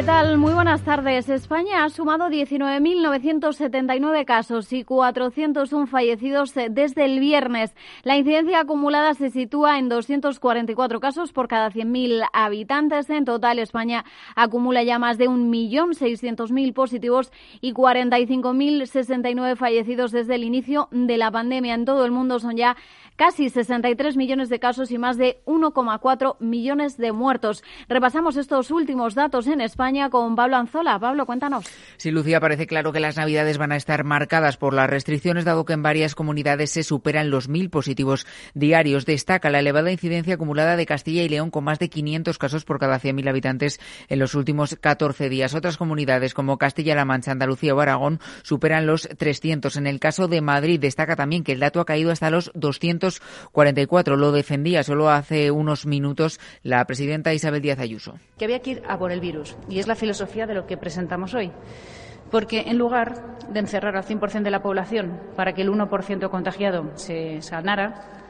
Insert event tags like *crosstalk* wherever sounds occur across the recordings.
¿Qué tal? Muy buenas tardes. España ha sumado 19.979 casos y 401 fallecidos eh, desde el viernes. La incidencia acumulada se sitúa en 244 casos por cada 100.000 habitantes. En total, España acumula ya más de 1.600.000 positivos y 45.069 fallecidos desde el inicio de la pandemia. En todo el mundo son ya casi 63 millones de casos y más de 1,4 millones de muertos. Repasamos estos últimos datos en España con Pablo Anzola. Pablo, cuéntanos. Sí, Lucía, parece claro que las Navidades van a estar marcadas por las restricciones, dado que en varias comunidades se superan los mil positivos diarios. Destaca la elevada incidencia acumulada de Castilla y León, con más de 500 casos por cada 100.000 habitantes en los últimos 14 días. Otras comunidades, como Castilla-La Mancha, Andalucía o Aragón, superan los 300. En el caso de Madrid, destaca también que el dato ha caído hasta los 200 44. Lo defendía solo hace unos minutos la presidenta Isabel Díaz Ayuso. Que había que ir a por el virus y es la filosofía de lo que presentamos hoy. Porque en lugar de encerrar al 100% de la población para que el 1% contagiado se sanara,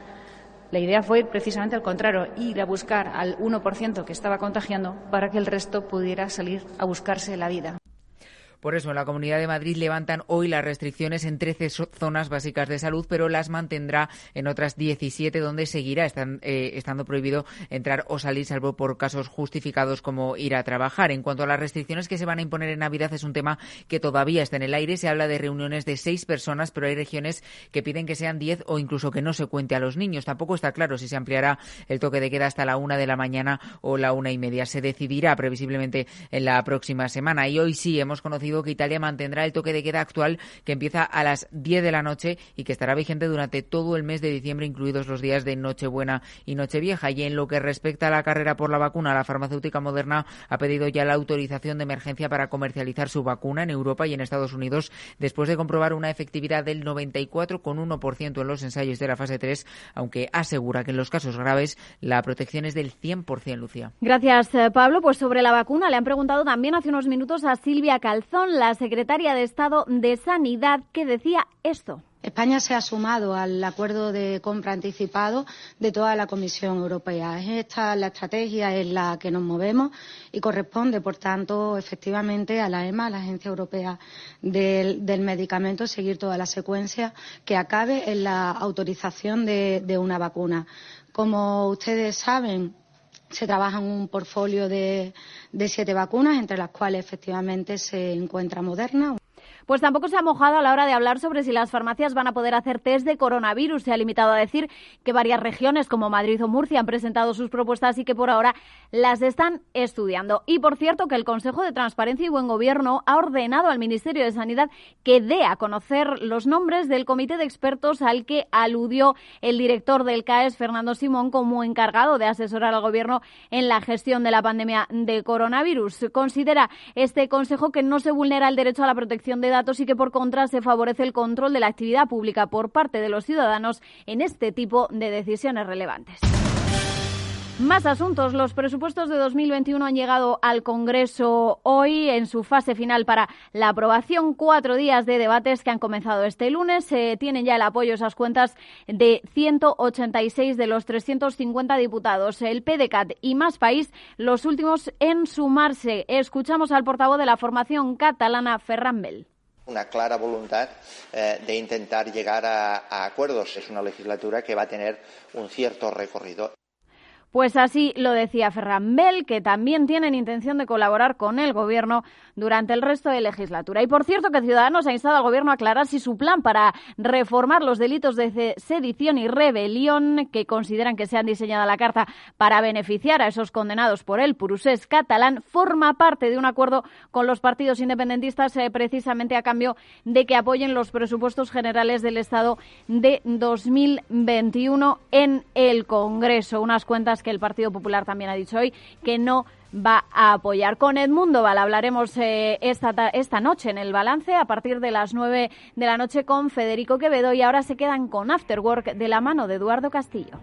la idea fue precisamente al contrario, ir a buscar al 1% que estaba contagiando para que el resto pudiera salir a buscarse la vida. Por eso, en la Comunidad de Madrid levantan hoy las restricciones en 13 zonas básicas de salud, pero las mantendrá en otras 17 donde seguirá eh, estando prohibido entrar o salir, salvo por casos justificados como ir a trabajar. En cuanto a las restricciones que se van a imponer en Navidad, es un tema que todavía está en el aire. Se habla de reuniones de seis personas, pero hay regiones que piden que sean 10 o incluso que no se cuente a los niños. Tampoco está claro si se ampliará el toque de queda hasta la una de la mañana o la una y media. Se decidirá previsiblemente en la próxima semana. Y hoy sí hemos conocido que Italia mantendrá el toque de queda actual que empieza a las 10 de la noche y que estará vigente durante todo el mes de diciembre, incluidos los días de Nochebuena y Nochevieja. Y en lo que respecta a la carrera por la vacuna, la farmacéutica Moderna ha pedido ya la autorización de emergencia para comercializar su vacuna en Europa y en Estados Unidos después de comprobar una efectividad del 94,1% en los ensayos de la fase 3, aunque asegura que en los casos graves la protección es del 100%, Lucía. Gracias, eh, Pablo. Pues sobre la vacuna le han preguntado también hace unos minutos a Silvia Calzón la secretaria de Estado de Sanidad, que decía esto. España se ha sumado al acuerdo de compra anticipado de toda la Comisión Europea. Esta la estrategia en la que nos movemos y corresponde, por tanto, efectivamente a la EMA, a la Agencia Europea del, Medicamento, seguir toda la secuencia que acabe en la autorización de, de una vacuna. Como ustedes saben, se trabaja en un portfolio de, de siete vacunas, entre las cuales efectivamente se encuentra Moderna. Pues tampoco se ha mojado a la hora de hablar sobre si las farmacias van a poder hacer test de coronavirus. Se ha limitado a decir que varias regiones como Madrid o Murcia han presentado sus propuestas y que por ahora las están estudiando. Y por cierto que el Consejo de Transparencia y Buen Gobierno ha ordenado al Ministerio de Sanidad que dé a conocer los nombres del comité de expertos al que aludió el director del CAES, Fernando Simón, como encargado de asesorar al Gobierno en la gestión de la pandemia de coronavirus. Considera este Consejo que no se vulnera el derecho a la protección de datos y que por contra se favorece el control de la actividad pública por parte de los ciudadanos en este tipo de decisiones relevantes. Más asuntos. Los presupuestos de 2021 han llegado al Congreso hoy en su fase final para la aprobación. Cuatro días de debates que han comenzado este lunes. Se tienen ya el apoyo esas cuentas de 186 de los 350 diputados. El PDCAT y Más País, los últimos en sumarse. Escuchamos al portavoz de la formación catalana, Ferran Bell una clara voluntad eh, de intentar llegar a acuerdos. Es una legislatura que va a tener un cierto recorrido. Pues así lo decía Ferran Bell, que también tienen intención de colaborar con el Gobierno durante el resto de legislatura. Y por cierto que Ciudadanos ha instado al Gobierno a aclarar si su plan para reformar los delitos de sedición y rebelión, que consideran que se han diseñado la carta para beneficiar a esos condenados por el Purusés catalán, forma parte de un acuerdo con los partidos independentistas eh, precisamente a cambio de que apoyen los presupuestos generales del Estado de 2021 en el Congreso. Unas cuentas que el Partido Popular también ha dicho hoy que no va a apoyar. Con Edmundo Val hablaremos eh, esta, esta noche en el balance a partir de las nueve de la noche con Federico Quevedo y ahora se quedan con Afterwork de la mano de Eduardo Castillo.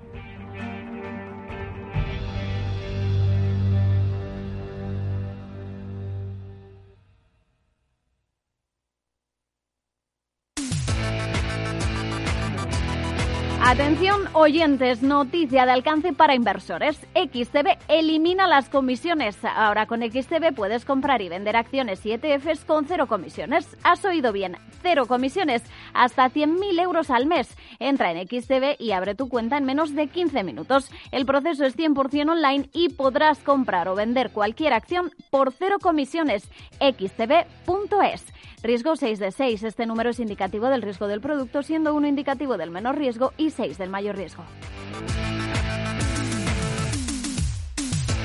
Atención oyentes, noticia de alcance para inversores. XTB elimina las comisiones. Ahora con XTB puedes comprar y vender acciones y ETFs con cero comisiones. Has oído bien, cero comisiones, hasta 100.000 euros al mes. Entra en XTB y abre tu cuenta en menos de 15 minutos. El proceso es 100% online y podrás comprar o vender cualquier acción por cero comisiones. xtb.es. Riesgo 6 de 6. Este número es indicativo del riesgo del producto, siendo uno indicativo del menor riesgo y 6 del mayor riesgo.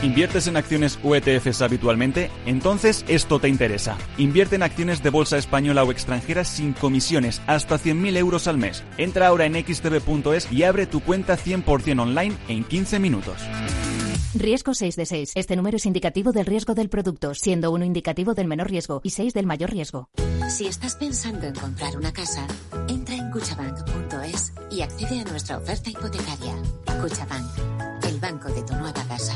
¿Inviertes en acciones o ETFs habitualmente? Entonces esto te interesa. Invierte en acciones de bolsa española o extranjera sin comisiones, hasta 100.000 euros al mes. Entra ahora en xtb.es y abre tu cuenta 100% online en 15 minutos. Riesgo 6 de 6. Este número es indicativo del riesgo del producto, siendo uno indicativo del menor riesgo y 6 del mayor riesgo. Si estás pensando en comprar una casa, entra en cuchabank.es y accede a nuestra oferta hipotecaria. Cuchabank, el banco de tu nueva casa.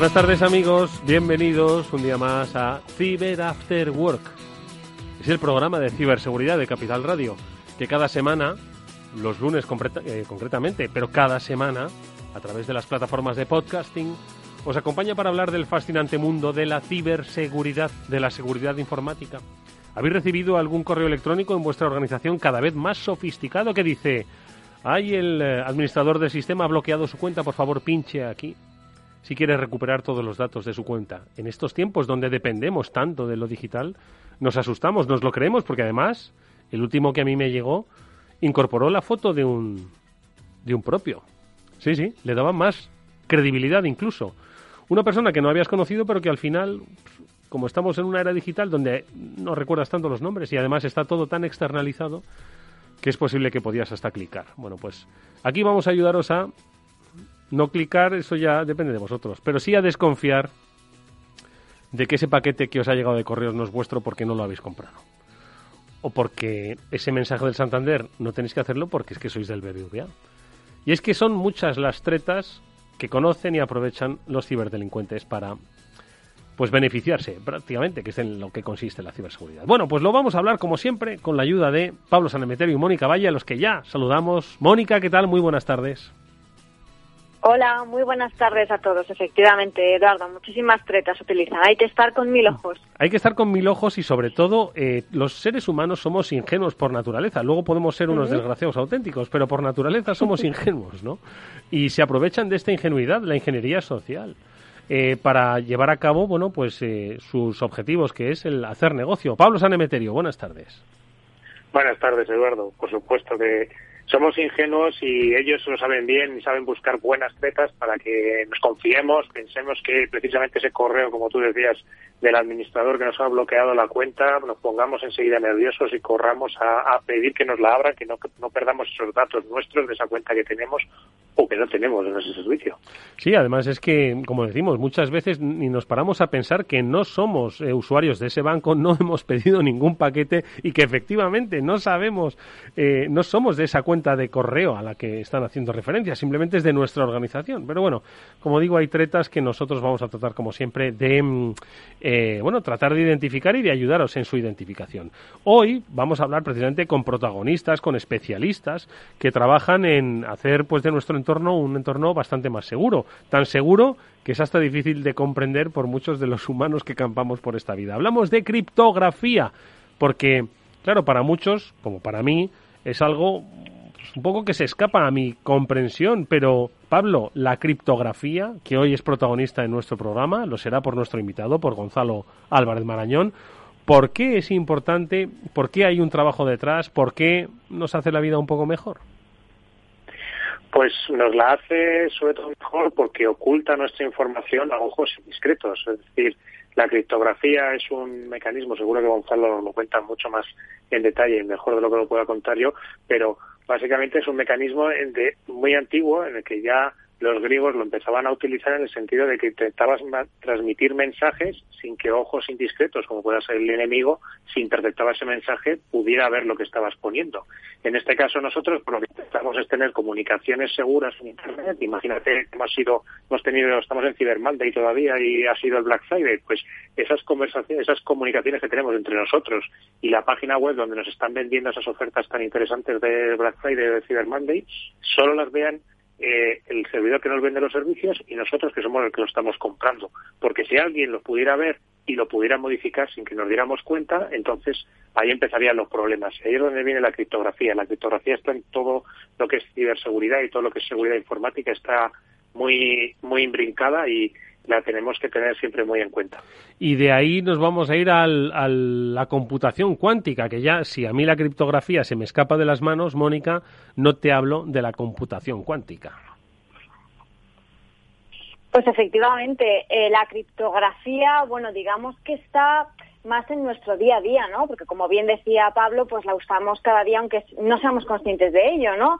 Buenas tardes amigos, bienvenidos un día más a Cyber After Work. Es el programa de ciberseguridad de Capital Radio, que cada semana, los lunes eh, concretamente, pero cada semana, a través de las plataformas de podcasting, os acompaña para hablar del fascinante mundo de la ciberseguridad, de la seguridad informática. ¿Habéis recibido algún correo electrónico en vuestra organización cada vez más sofisticado que dice, hay el eh, administrador del sistema ha bloqueado su cuenta, por favor pinche aquí? Si quiere recuperar todos los datos de su cuenta. En estos tiempos donde dependemos tanto de lo digital, nos asustamos, nos lo creemos, porque además, el último que a mí me llegó incorporó la foto de un, de un propio. Sí, sí, le daba más credibilidad incluso. Una persona que no habías conocido, pero que al final, como estamos en una era digital donde no recuerdas tanto los nombres y además está todo tan externalizado, que es posible que podías hasta clicar. Bueno, pues aquí vamos a ayudaros a no clicar, eso ya depende de vosotros. Pero sí a desconfiar de que ese paquete que os ha llegado de correos no es vuestro porque no lo habéis comprado. O porque ese mensaje del Santander no tenéis que hacerlo porque es que sois del BBVA. Y es que son muchas las tretas que conocen y aprovechan los ciberdelincuentes para pues beneficiarse prácticamente, que es en lo que consiste la ciberseguridad. Bueno, pues lo vamos a hablar como siempre con la ayuda de Pablo Sanemeterio y Mónica Valle, a los que ya saludamos. Mónica, ¿qué tal? Muy buenas tardes. Hola, muy buenas tardes a todos. Efectivamente, Eduardo, muchísimas tretas utilizan. Hay que estar con mil ojos. Hay que estar con mil ojos y sobre todo eh, los seres humanos somos ingenuos por naturaleza. Luego podemos ser unos desgraciados auténticos, pero por naturaleza somos *laughs* ingenuos, ¿no? Y se aprovechan de esta ingenuidad, la ingeniería social. Eh, para llevar a cabo, bueno, pues eh, sus objetivos, que es el hacer negocio. Pablo Sanemeterio, buenas tardes. Buenas tardes, Eduardo. Por supuesto que somos ingenuos y ellos lo saben bien y saben buscar buenas tretas para que nos confiemos, pensemos que precisamente ese correo, como tú decías, del administrador que nos ha bloqueado la cuenta, nos pongamos enseguida nerviosos y corramos a, pedir que nos la abran, que no, no perdamos esos datos nuestros de esa cuenta que tenemos o que no tenemos en ese servicio. Sí, además es que, como decimos, muchas veces ni nos paramos a pensar que no somos eh, usuarios de ese banco, no *laughs* hemos pedido ningún paquete y que efectivamente no sabemos, eh, no somos de esa cuenta de correo a la que están haciendo referencia, simplemente es de nuestra organización. Pero bueno, como digo, hay tretas que nosotros vamos a tratar, como siempre, de mm, eh, bueno, tratar de identificar y de ayudaros en su identificación. Hoy vamos a hablar precisamente con protagonistas, con especialistas que trabajan en hacer pues de nuestro entorno un entorno bastante más seguro, tan seguro que es hasta difícil de comprender por muchos de los humanos que campamos por esta vida. Hablamos de criptografía, porque, claro, para muchos, como para mí, es algo un poco que se escapa a mi comprensión, pero Pablo, la criptografía, que hoy es protagonista en nuestro programa, lo será por nuestro invitado, por Gonzalo Álvarez Marañón, ¿Por qué es importante? ¿Por qué hay un trabajo detrás? ¿Por qué nos hace la vida un poco mejor? Pues nos la hace sobre todo mejor porque oculta nuestra información a ojos indiscretos. Es decir, la criptografía es un mecanismo, seguro que Gonzalo lo cuenta mucho más en detalle y mejor de lo que lo pueda contar yo, pero básicamente es un mecanismo de, muy antiguo en el que ya los griegos lo empezaban a utilizar en el sentido de que intentabas transmitir mensajes sin que ojos indiscretos, como pueda ser el enemigo, si interpretaba ese mensaje, pudiera ver lo que estabas poniendo. En este caso nosotros, por lo que intentamos es tener comunicaciones seguras en Internet. Imagínate, hemos sido, hemos tenido, estamos en Cyber Monday todavía y ha sido el Black Friday. Pues esas conversaciones, esas comunicaciones que tenemos entre nosotros y la página web donde nos están vendiendo esas ofertas tan interesantes de Black Friday o de Cyber Monday, solo las vean eh, el servidor que nos vende los servicios y nosotros que somos los que lo estamos comprando. Porque si alguien lo pudiera ver y lo pudiera modificar sin que nos diéramos cuenta, entonces ahí empezarían los problemas. Ahí es donde viene la criptografía. La criptografía está en todo lo que es ciberseguridad y todo lo que es seguridad informática está muy muy imbrincada y la tenemos que tener siempre muy en cuenta. Y de ahí nos vamos a ir a la computación cuántica, que ya si a mí la criptografía se me escapa de las manos, Mónica, no te hablo de la computación cuántica. Pues efectivamente, eh, la criptografía, bueno, digamos que está más en nuestro día a día, ¿no? Porque como bien decía Pablo, pues la usamos cada día aunque no seamos conscientes de ello, ¿no?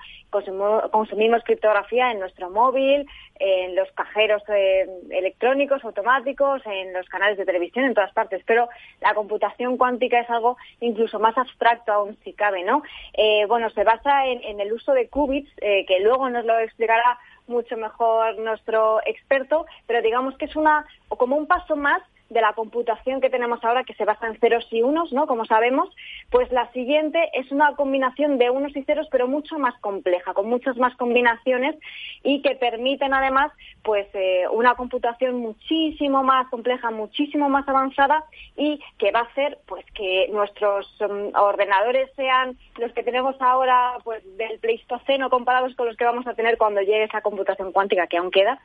Consumimos, criptografía en nuestro móvil, en los cajeros eh, electrónicos, automáticos, en los canales de televisión, en todas partes. Pero la computación cuántica es algo incluso más abstracto aún si cabe, ¿no? Eh, bueno, se basa en, el uso de qubits, eh, que luego nos lo explicará mucho mejor nuestro experto, pero digamos que es una, o como un paso más de la computación que tenemos ahora, que se basa en ceros y unos, ¿no? Como sabemos, pues la siguiente es una combinación de unos y ceros, pero mucho más compleja, con muchas más combinaciones y que permiten además, pues, eh, una computación muchísimo más compleja, muchísimo más avanzada y que va a hacer, pues, que nuestros mm, ordenadores sean los que tenemos ahora, pues, del Pleistoceno comparados con los que vamos a tener cuando llegue esa computación cuántica que aún queda,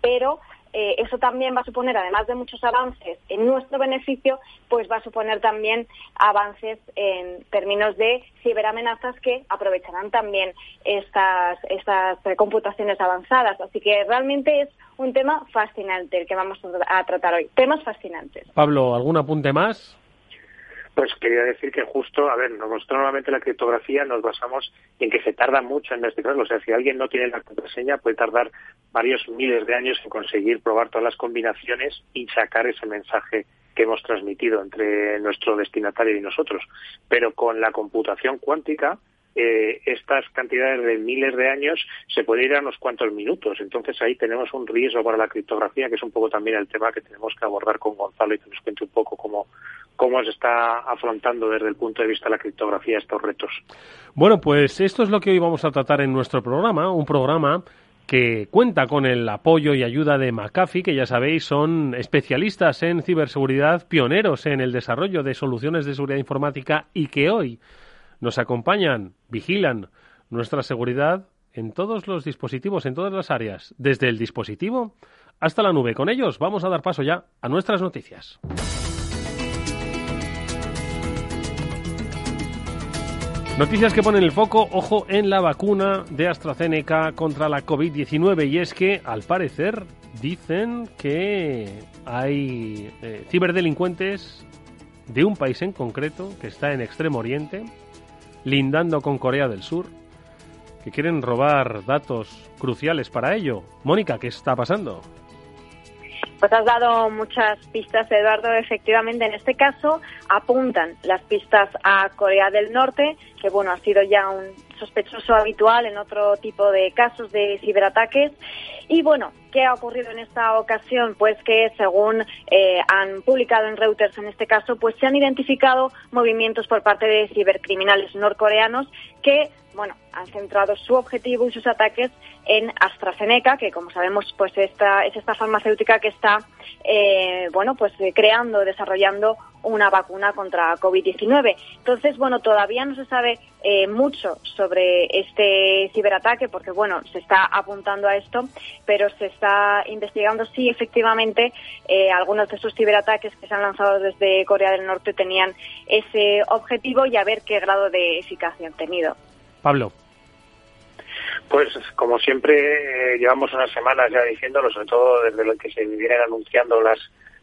pero eh, eso también va a suponer, además de muchos avances en nuestro beneficio, pues va a suponer también avances en términos de ciberamenazas que aprovecharán también estas, estas computaciones avanzadas. Así que realmente es un tema fascinante el que vamos a tratar hoy. Temas fascinantes. Pablo, ¿algún apunte más? Pues quería decir que justo, a ver, nosotros normalmente la criptografía nos basamos en que se tarda mucho en descifrarlo. O sea, si alguien no tiene la contraseña, puede tardar varios miles de años en conseguir probar todas las combinaciones y sacar ese mensaje que hemos transmitido entre nuestro destinatario y nosotros. Pero con la computación cuántica, eh, estas cantidades de miles de años se puede ir a unos cuantos minutos. Entonces ahí tenemos un riesgo para la criptografía, que es un poco también el tema que tenemos que abordar con Gonzalo y que nos cuente un poco cómo, cómo se está afrontando desde el punto de vista de la criptografía estos retos. Bueno, pues esto es lo que hoy vamos a tratar en nuestro programa, un programa que cuenta con el apoyo y ayuda de McAfee, que ya sabéis son especialistas en ciberseguridad, pioneros en el desarrollo de soluciones de seguridad informática y que hoy nos acompañan, vigilan nuestra seguridad en todos los dispositivos, en todas las áreas, desde el dispositivo hasta la nube. Con ellos vamos a dar paso ya a nuestras noticias. Noticias que ponen el foco, ojo, en la vacuna de AstraZeneca contra la COVID-19 y es que, al parecer, dicen que hay eh, ciberdelincuentes de un país en concreto que está en Extremo Oriente, lindando con Corea del Sur, que quieren robar datos cruciales para ello. Mónica, ¿qué está pasando? Pues has dado muchas pistas, Eduardo. Efectivamente, en este caso apuntan las pistas a Corea del Norte, que bueno, ha sido ya un sospechoso habitual en otro tipo de casos de ciberataques. Y bueno, ¿qué ha ocurrido en esta ocasión? Pues que según eh, han publicado en Reuters en este caso, pues se han identificado movimientos por parte de cibercriminales norcoreanos que bueno, han centrado su objetivo y sus ataques en AstraZeneca, que como sabemos, pues esta, es esta farmacéutica que está eh, bueno, pues eh, creando, desarrollando una vacuna contra COVID-19. Entonces, bueno, todavía no se sabe eh, mucho sobre este ciberataque porque, bueno, se está apuntando a esto, pero se está investigando si efectivamente eh, algunos de esos ciberataques que se han lanzado desde Corea del Norte tenían ese objetivo y a ver qué grado de eficacia han tenido. Pablo. Pues como siempre eh, llevamos unas semanas ya diciéndolo, sobre todo desde lo que se vienen anunciando las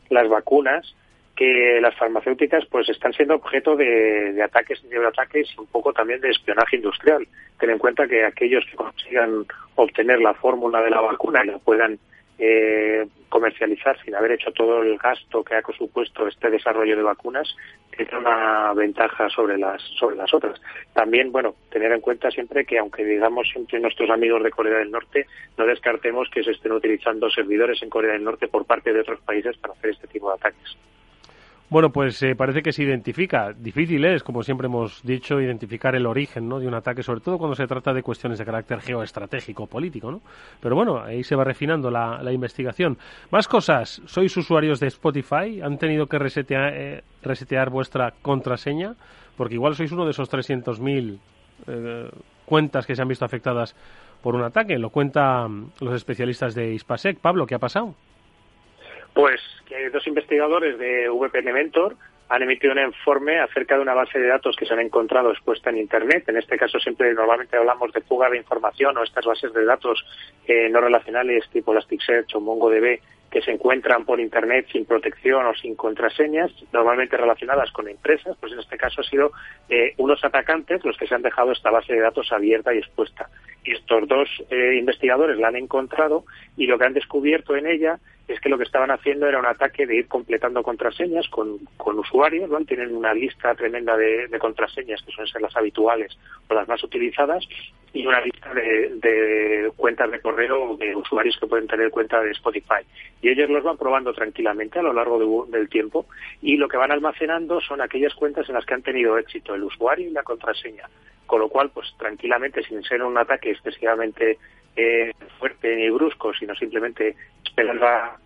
las vacunas, que las farmacéuticas pues están siendo objeto de, ataques y ciberataques y un poco también de espionaje industrial. Ten en cuenta que aquellos que consigan obtener la fórmula de la vacuna y la puedan eh, comercializar sin haber hecho todo el gasto que ha supuesto este desarrollo de vacunas tiene una ventaja sobre las sobre las otras. También, bueno, tener en cuenta siempre que aunque digamos siempre nuestros amigos de Corea del Norte, no descartemos que se estén utilizando servidores en Corea del Norte por parte de otros países para hacer este tipo de ataques. Bueno, pues eh, parece que se identifica. Difícil es, como siempre hemos dicho, identificar el origen ¿no? de un ataque, sobre todo cuando se trata de cuestiones de carácter geoestratégico político. ¿no? Pero bueno, ahí se va refinando la, investigación. Más cosas. ¿Sois usuarios de Spotify? ¿Han tenido que resetear, eh, resetear vuestra contraseña? Porque igual sois uno de esos 300.000 eh, cuentas que se han visto afectadas por un ataque. Lo cuentan los especialistas de Ispasec. Pablo, ¿qué ha pasado? Pues que dos investigadores de VPN Mentor han emitido un informe acerca de una base de datos que se han encontrado expuesta en Internet. En este caso siempre normalmente hablamos de fuga de información o estas bases de datos eh, no relacionales tipo Elasticsearch o MongoDB que se encuentran por Internet sin protección o sin contraseñas, normalmente relacionadas con empresas, pues en este caso ha sido eh, unos atacantes los que se han dejado esta base de datos abierta y expuesta. Y estos dos eh, investigadores la han encontrado y lo que han descubierto en ella es que lo que estaban haciendo era un ataque de ir completando contraseñas con, con usuarios, ¿no? Tienen una lista tremenda de, contraseñas que suelen ser las habituales o las más utilizadas y una lista de, cuentas de correo de usuarios que pueden tener cuenta de Spotify. Y ellos los van probando tranquilamente a lo largo del tiempo y lo que van almacenando son aquellas cuentas en las que han tenido éxito el usuario y la contraseña. Con lo cual, pues tranquilamente, sin ser un ataque excesivamente eh, fuerte ni brusco, sino simplemente esperando a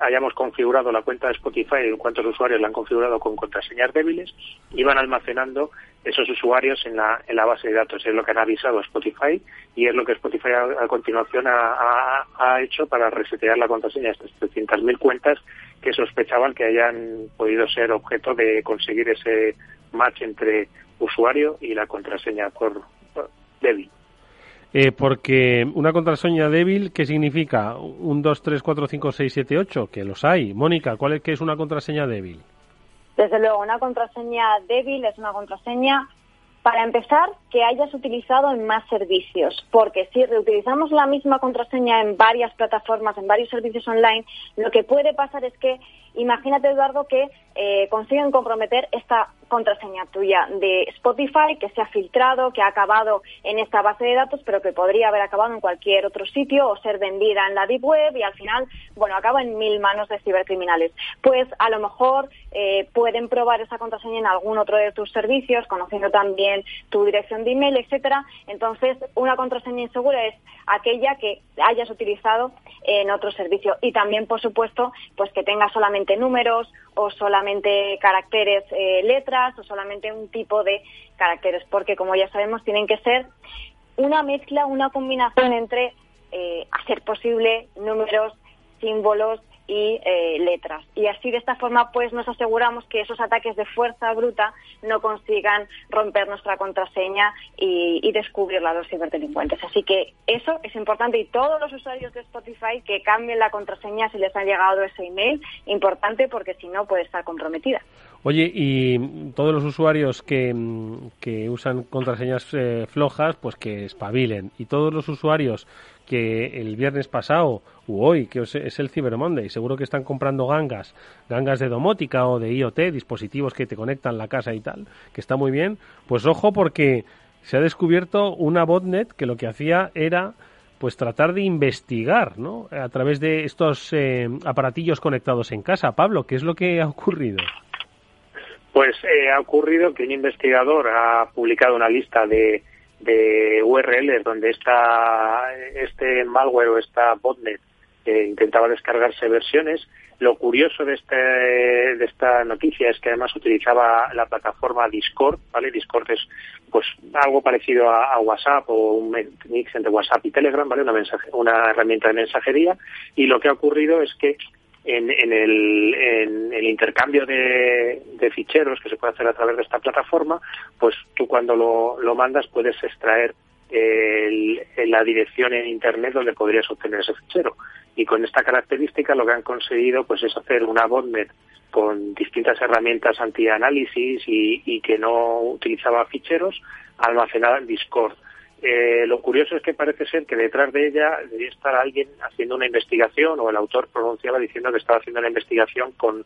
hayamos configurado la cuenta de Spotify y cuántos usuarios la han configurado con contraseñas débiles y van almacenando esos usuarios en la, en la base de datos. Es lo que han avisado Spotify y es lo que Spotify a, continuación ha, ha, hecho para resetear la contraseña de estas 300.000 cuentas que sospechaban que hayan podido ser objeto de conseguir ese match entre usuario y la contraseña por débil. Eh, porque una contraseña débil, ¿qué significa? Un 2, 3, 4, 5, 6, 7, 8, que los hay. Mónica, ¿cuál es que es una contraseña débil? Desde luego, una contraseña débil es una contraseña, para empezar, que hayas utilizado en más servicios, porque si reutilizamos la misma contraseña en varias plataformas, en varios servicios online, lo que puede pasar es que, imagínate, Eduardo, que eh, consiguen comprometer esta contraseña tuya de Spotify que se ha filtrado, que ha acabado en esta base de datos, pero que podría haber acabado en cualquier otro sitio o ser vendida en la deep web y al final, bueno, acaba en mil manos de cibercriminales. Pues a lo mejor eh, pueden probar esa contraseña en algún otro de tus servicios, conociendo también tu dirección de email, etcétera. Entonces, una contraseña insegura es aquella que hayas utilizado en otro servicio y también, por supuesto, pues que tenga solamente números o solamente caracteres, eh, letras o solamente un tipo de caracteres, porque como ya sabemos tienen que ser una mezcla, una combinación entre, eh, hacer posible, números, símbolos y eh, letras. Y así de esta forma pues nos aseguramos que esos ataques de fuerza bruta no consigan romper nuestra contraseña y, y descubrirla a los ciberdelincuentes. Así que eso es importante y todos los usuarios de Spotify que cambien la contraseña si les ha llegado ese email, importante porque si no puede estar comprometida. Oye, y todos los usuarios que, que usan contraseñas eh, flojas, pues que espabilen. Y todos los usuarios que el viernes pasado u hoy, que es el Cyber Monday, seguro que están comprando gangas, gangas de domótica o de IoT, dispositivos que te conectan la casa y tal, que está muy bien, pues ojo porque se ha descubierto una botnet que lo que hacía era pues tratar de investigar, ¿no? A través de estos eh, aparatillos conectados en casa. Pablo, ¿qué es lo que ha ocurrido? Pues eh, ha ocurrido que un investigador ha publicado una lista de de URLs donde está este malware o esta botnet intentaba descargarse versiones. Lo curioso de, este, de esta noticia es que además utilizaba la plataforma Discord, ¿vale? Discord es pues algo parecido a, WhatsApp o un mix entre WhatsApp y Telegram, ¿vale? Una, mensaje, una herramienta de mensajería. Y lo que ha ocurrido es que en, en, el, en el, intercambio de, ficheros que se puede hacer a través de esta plataforma, pues tú cuando lo, lo mandas puedes extraer el, la dirección en Internet donde podrías obtener ese fichero. Y con esta característica lo que han conseguido pues es hacer una botnet con distintas herramientas anti-análisis y, y que no utilizaba ficheros almacenada en Discord. Eh, lo curioso es que parece ser que detrás de ella debía estar alguien haciendo una investigación o el autor pronunciaba diciendo que estaba haciendo una investigación con,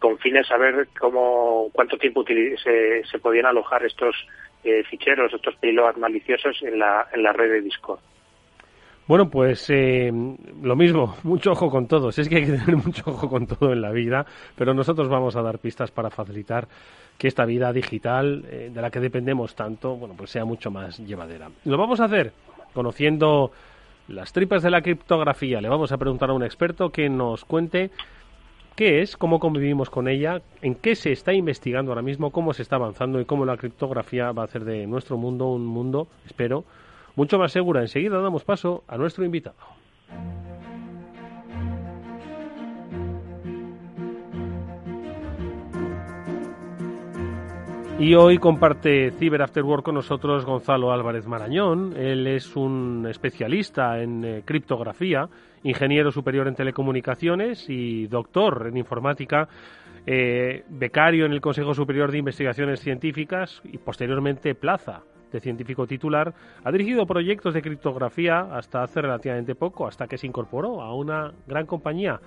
con fines a ver cómo, cuánto tiempo se, se podían alojar estos eh, ficheros, estos payloads maliciosos en la, en la red de Discord. Bueno, pues eh, lo mismo, *laughs* mucho ojo con todos. Es que hay que tener *laughs* mucho ojo con todo en la vida, pero nosotros vamos a dar pistas para facilitar que esta vida digital, eh, de la que dependemos tanto, bueno, pues sea mucho más llevadera. Lo vamos a hacer conociendo las tripas de la criptografía. Le vamos a preguntar a un experto que nos cuente qué es, cómo convivimos con ella, en qué se está investigando ahora mismo, cómo se está avanzando y cómo la criptografía va a hacer de nuestro mundo un mundo, espero, mucho más segura. Enseguida damos paso a nuestro invitado. Y hoy comparte Cyber After Work con nosotros Gonzalo Álvarez Marañón. Él es un especialista en eh, criptografía, ingeniero superior en telecomunicaciones y doctor en informática, eh, becario en el Consejo Superior de Investigaciones Científicas y posteriormente plaza de científico titular. Ha dirigido proyectos de criptografía hasta hace relativamente poco, hasta que se incorporó a una gran compañía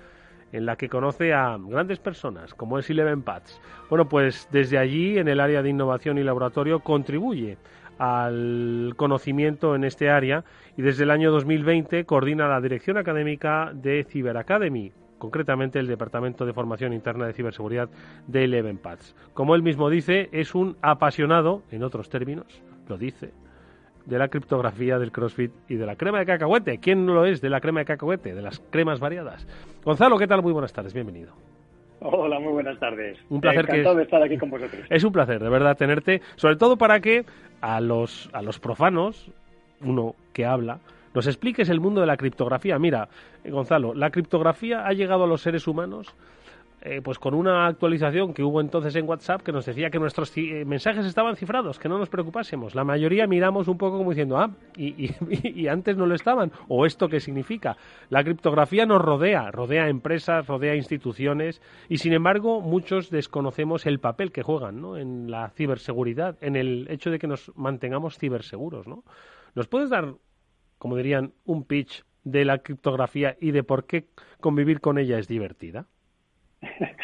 en la que conoce a grandes personas, como es Eleven Paths. Bueno, pues desde allí, en el área de innovación y laboratorio, contribuye al conocimiento en este área y desde el año 2020 coordina la dirección académica de Cyber Academy, concretamente el Departamento de Formación Interna de Ciberseguridad de Eleven Paths. Como él mismo dice, es un apasionado, en otros términos, lo dice, de la criptografía del CrossFit y de la crema de cacahuete. ¿Quién no lo es de la crema de cacahuete? De las cremas variadas. Gonzalo, ¿qué tal? Muy buenas tardes, bienvenido. Hola, muy buenas tardes. Un placer Encantado de estar aquí con vosotros. Es un placer, de verdad, tenerte, sobre todo para que a los, a los profanos, uno que habla, nos expliques el mundo de la criptografía. Mira, Gonzalo, la criptografía ha llegado a los seres humanos eh, pues con una actualización que hubo entonces en WhatsApp que nos decía que nuestros eh, mensajes estaban cifrados, que no nos preocupásemos. La mayoría miramos un poco como diciendo, ah, *laughs* y, antes no lo estaban, o esto qué significa. La criptografía nos rodea, rodea empresas, rodea instituciones, y sin embargo muchos desconocemos el papel que juegan en la ciberseguridad, en el hecho de que nos mantengamos ciberseguros. ¿no? ¿Nos puedes dar, como dirían, un pitch de la criptografía y de por qué convivir con ella es divertida? *laughs*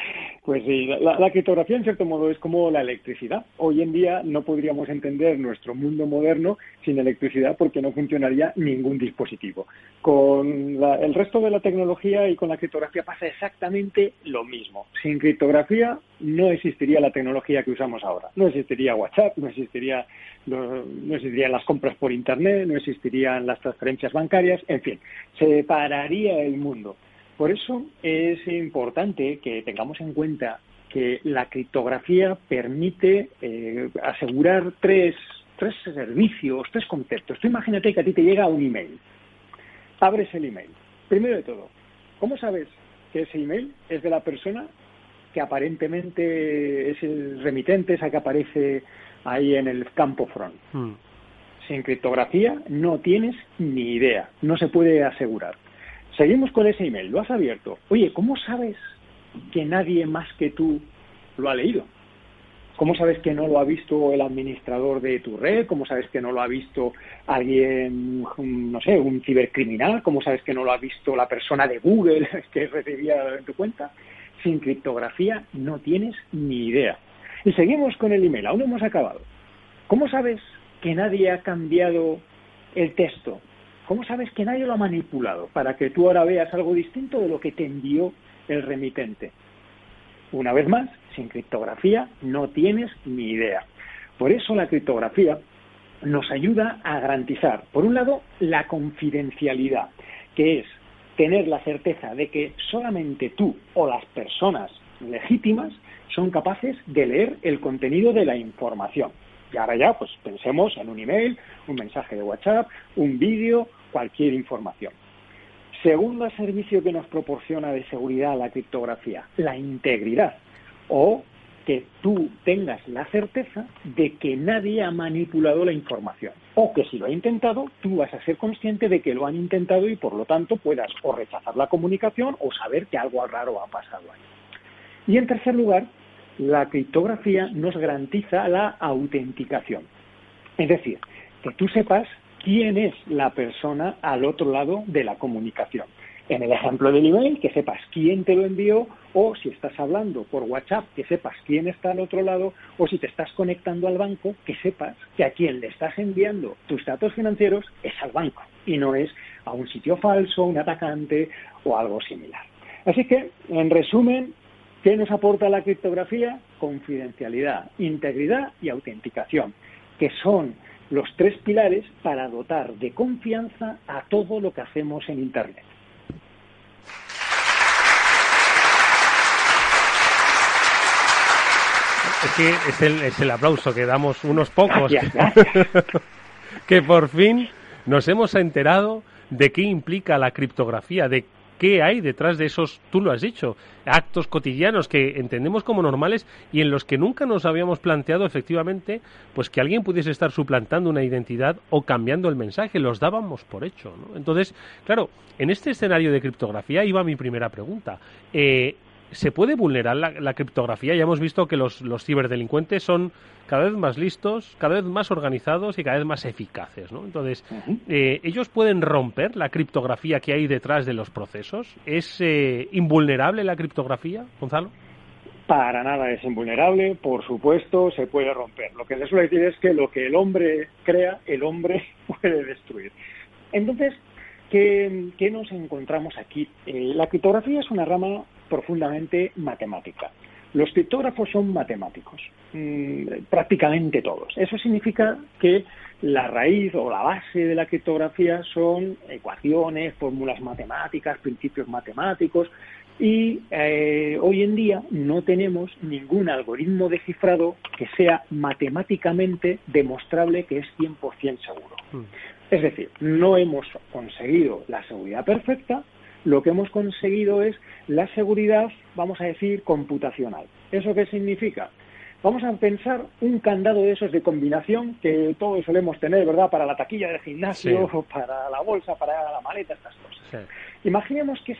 Pues sí, la, criptografía en cierto modo es como la electricidad. Hoy en día no podríamos entender nuestro mundo moderno sin electricidad porque no funcionaría ningún dispositivo. Con el resto de la tecnología y con la criptografía pasa exactamente lo mismo. Sin criptografía no existiría la tecnología que usamos ahora. No existiría WhatsApp, no existiría no, no, existirían las compras por Internet, no existirían las transferencias bancarias, en fin, se pararía el mundo. Por eso es importante que tengamos en cuenta que la criptografía permite eh, asegurar tres, tres servicios, tres conceptos. Tú imagínate que a ti te llega un email. Abres el email. Primero de todo, ¿cómo sabes que ese email es de la persona que aparentemente es el remitente, esa que aparece ahí en el campo front? Hmm. Sin criptografía no tienes ni idea, no se puede asegurar. Seguimos con ese email, lo has abierto. Oye, ¿cómo sabes que nadie más que tú lo ha leído? ¿Cómo sabes que no lo ha visto el administrador de tu red? ¿Cómo sabes que no lo ha visto alguien, no sé, un cibercriminal? ¿Cómo sabes que no lo ha visto la persona de Google *laughs* que recibía en tu cuenta? Sin criptografía no tienes ni idea. Y seguimos con el email, aún no hemos acabado. ¿Cómo sabes que nadie ha cambiado el texto? ¿Cómo sabes que nadie lo ha manipulado para que tú ahora veas algo distinto de lo que te envió el remitente? Una vez más, sin criptografía no tienes ni idea. Por eso la criptografía nos ayuda a garantizar, por un lado, la confidencialidad, que es tener la certeza de que solamente tú o las personas legítimas son capaces de leer el contenido de la información. Y ahora ya, pues pensemos en un email, un mensaje de WhatsApp, un vídeo, cualquier información. Segundo servicio que nos proporciona de seguridad la criptografía, la integridad o que tú tengas la certeza de que nadie ha manipulado la información o que si lo ha intentado, tú vas a ser consciente de que lo han intentado y por lo tanto puedas o rechazar la comunicación o saber que algo raro ha pasado ahí. Y en tercer lugar, la criptografía nos garantiza la autenticación. Es decir, que tú sepas quién es la persona al otro lado de la comunicación. En el ejemplo del email, que sepas quién te lo envió, o si estás hablando por WhatsApp, que sepas quién está al otro lado, o si te estás conectando al banco, que sepas que a quien le estás enviando tus datos financieros es al banco y no es a un sitio falso, un atacante o algo similar. Así que, en resumen, ¿qué nos aporta la criptografía? Confidencialidad, integridad y autenticación, que son los tres pilares para dotar de confianza a todo lo que hacemos en Internet. Es que es el, es el aplauso que damos unos pocos. *laughs* que por fin nos hemos enterado de qué implica la criptografía, de qué hay detrás de esos, tú lo has dicho, actos cotidianos que entendemos como normales y en los que nunca nos habíamos planteado efectivamente pues que alguien pudiese estar suplantando una identidad o cambiando el mensaje, los dábamos por hecho. ¿no? Entonces, claro, en este escenario de criptografía iba mi primera pregunta. Eh, ¿Se puede vulnerar la, criptografía? Ya hemos visto que los, ciberdelincuentes son cada vez más listos, cada vez más organizados y cada vez más eficaces. ¿no? Entonces, eh, ¿ellos pueden romper la criptografía que hay detrás de los procesos? ¿Es eh, invulnerable la criptografía, Gonzalo? Para nada es invulnerable, por supuesto, se puede romper. Lo que se suele decir es que lo que el hombre crea, el hombre *laughs* puede destruir. Entonces, ¿qué, nos encontramos aquí? Eh, la criptografía es una rama profundamente matemática. Los criptógrafos son matemáticos, mm, prácticamente todos. Eso significa que la raíz o la base de la criptografía son ecuaciones, fórmulas matemáticas, principios matemáticos, y eh, hoy en día no tenemos ningún algoritmo de cifrado que sea matemáticamente demostrable que es 100% seguro. Mm. Es decir, no hemos conseguido la seguridad perfecta, lo que hemos conseguido es la seguridad, vamos a decir, computacional. ¿Eso qué significa? Vamos a pensar un candado de esos de combinación que todos solemos tener, ¿verdad? Para la taquilla del gimnasio, *laughs* para la bolsa, para la maleta, estas cosas. Imaginemos que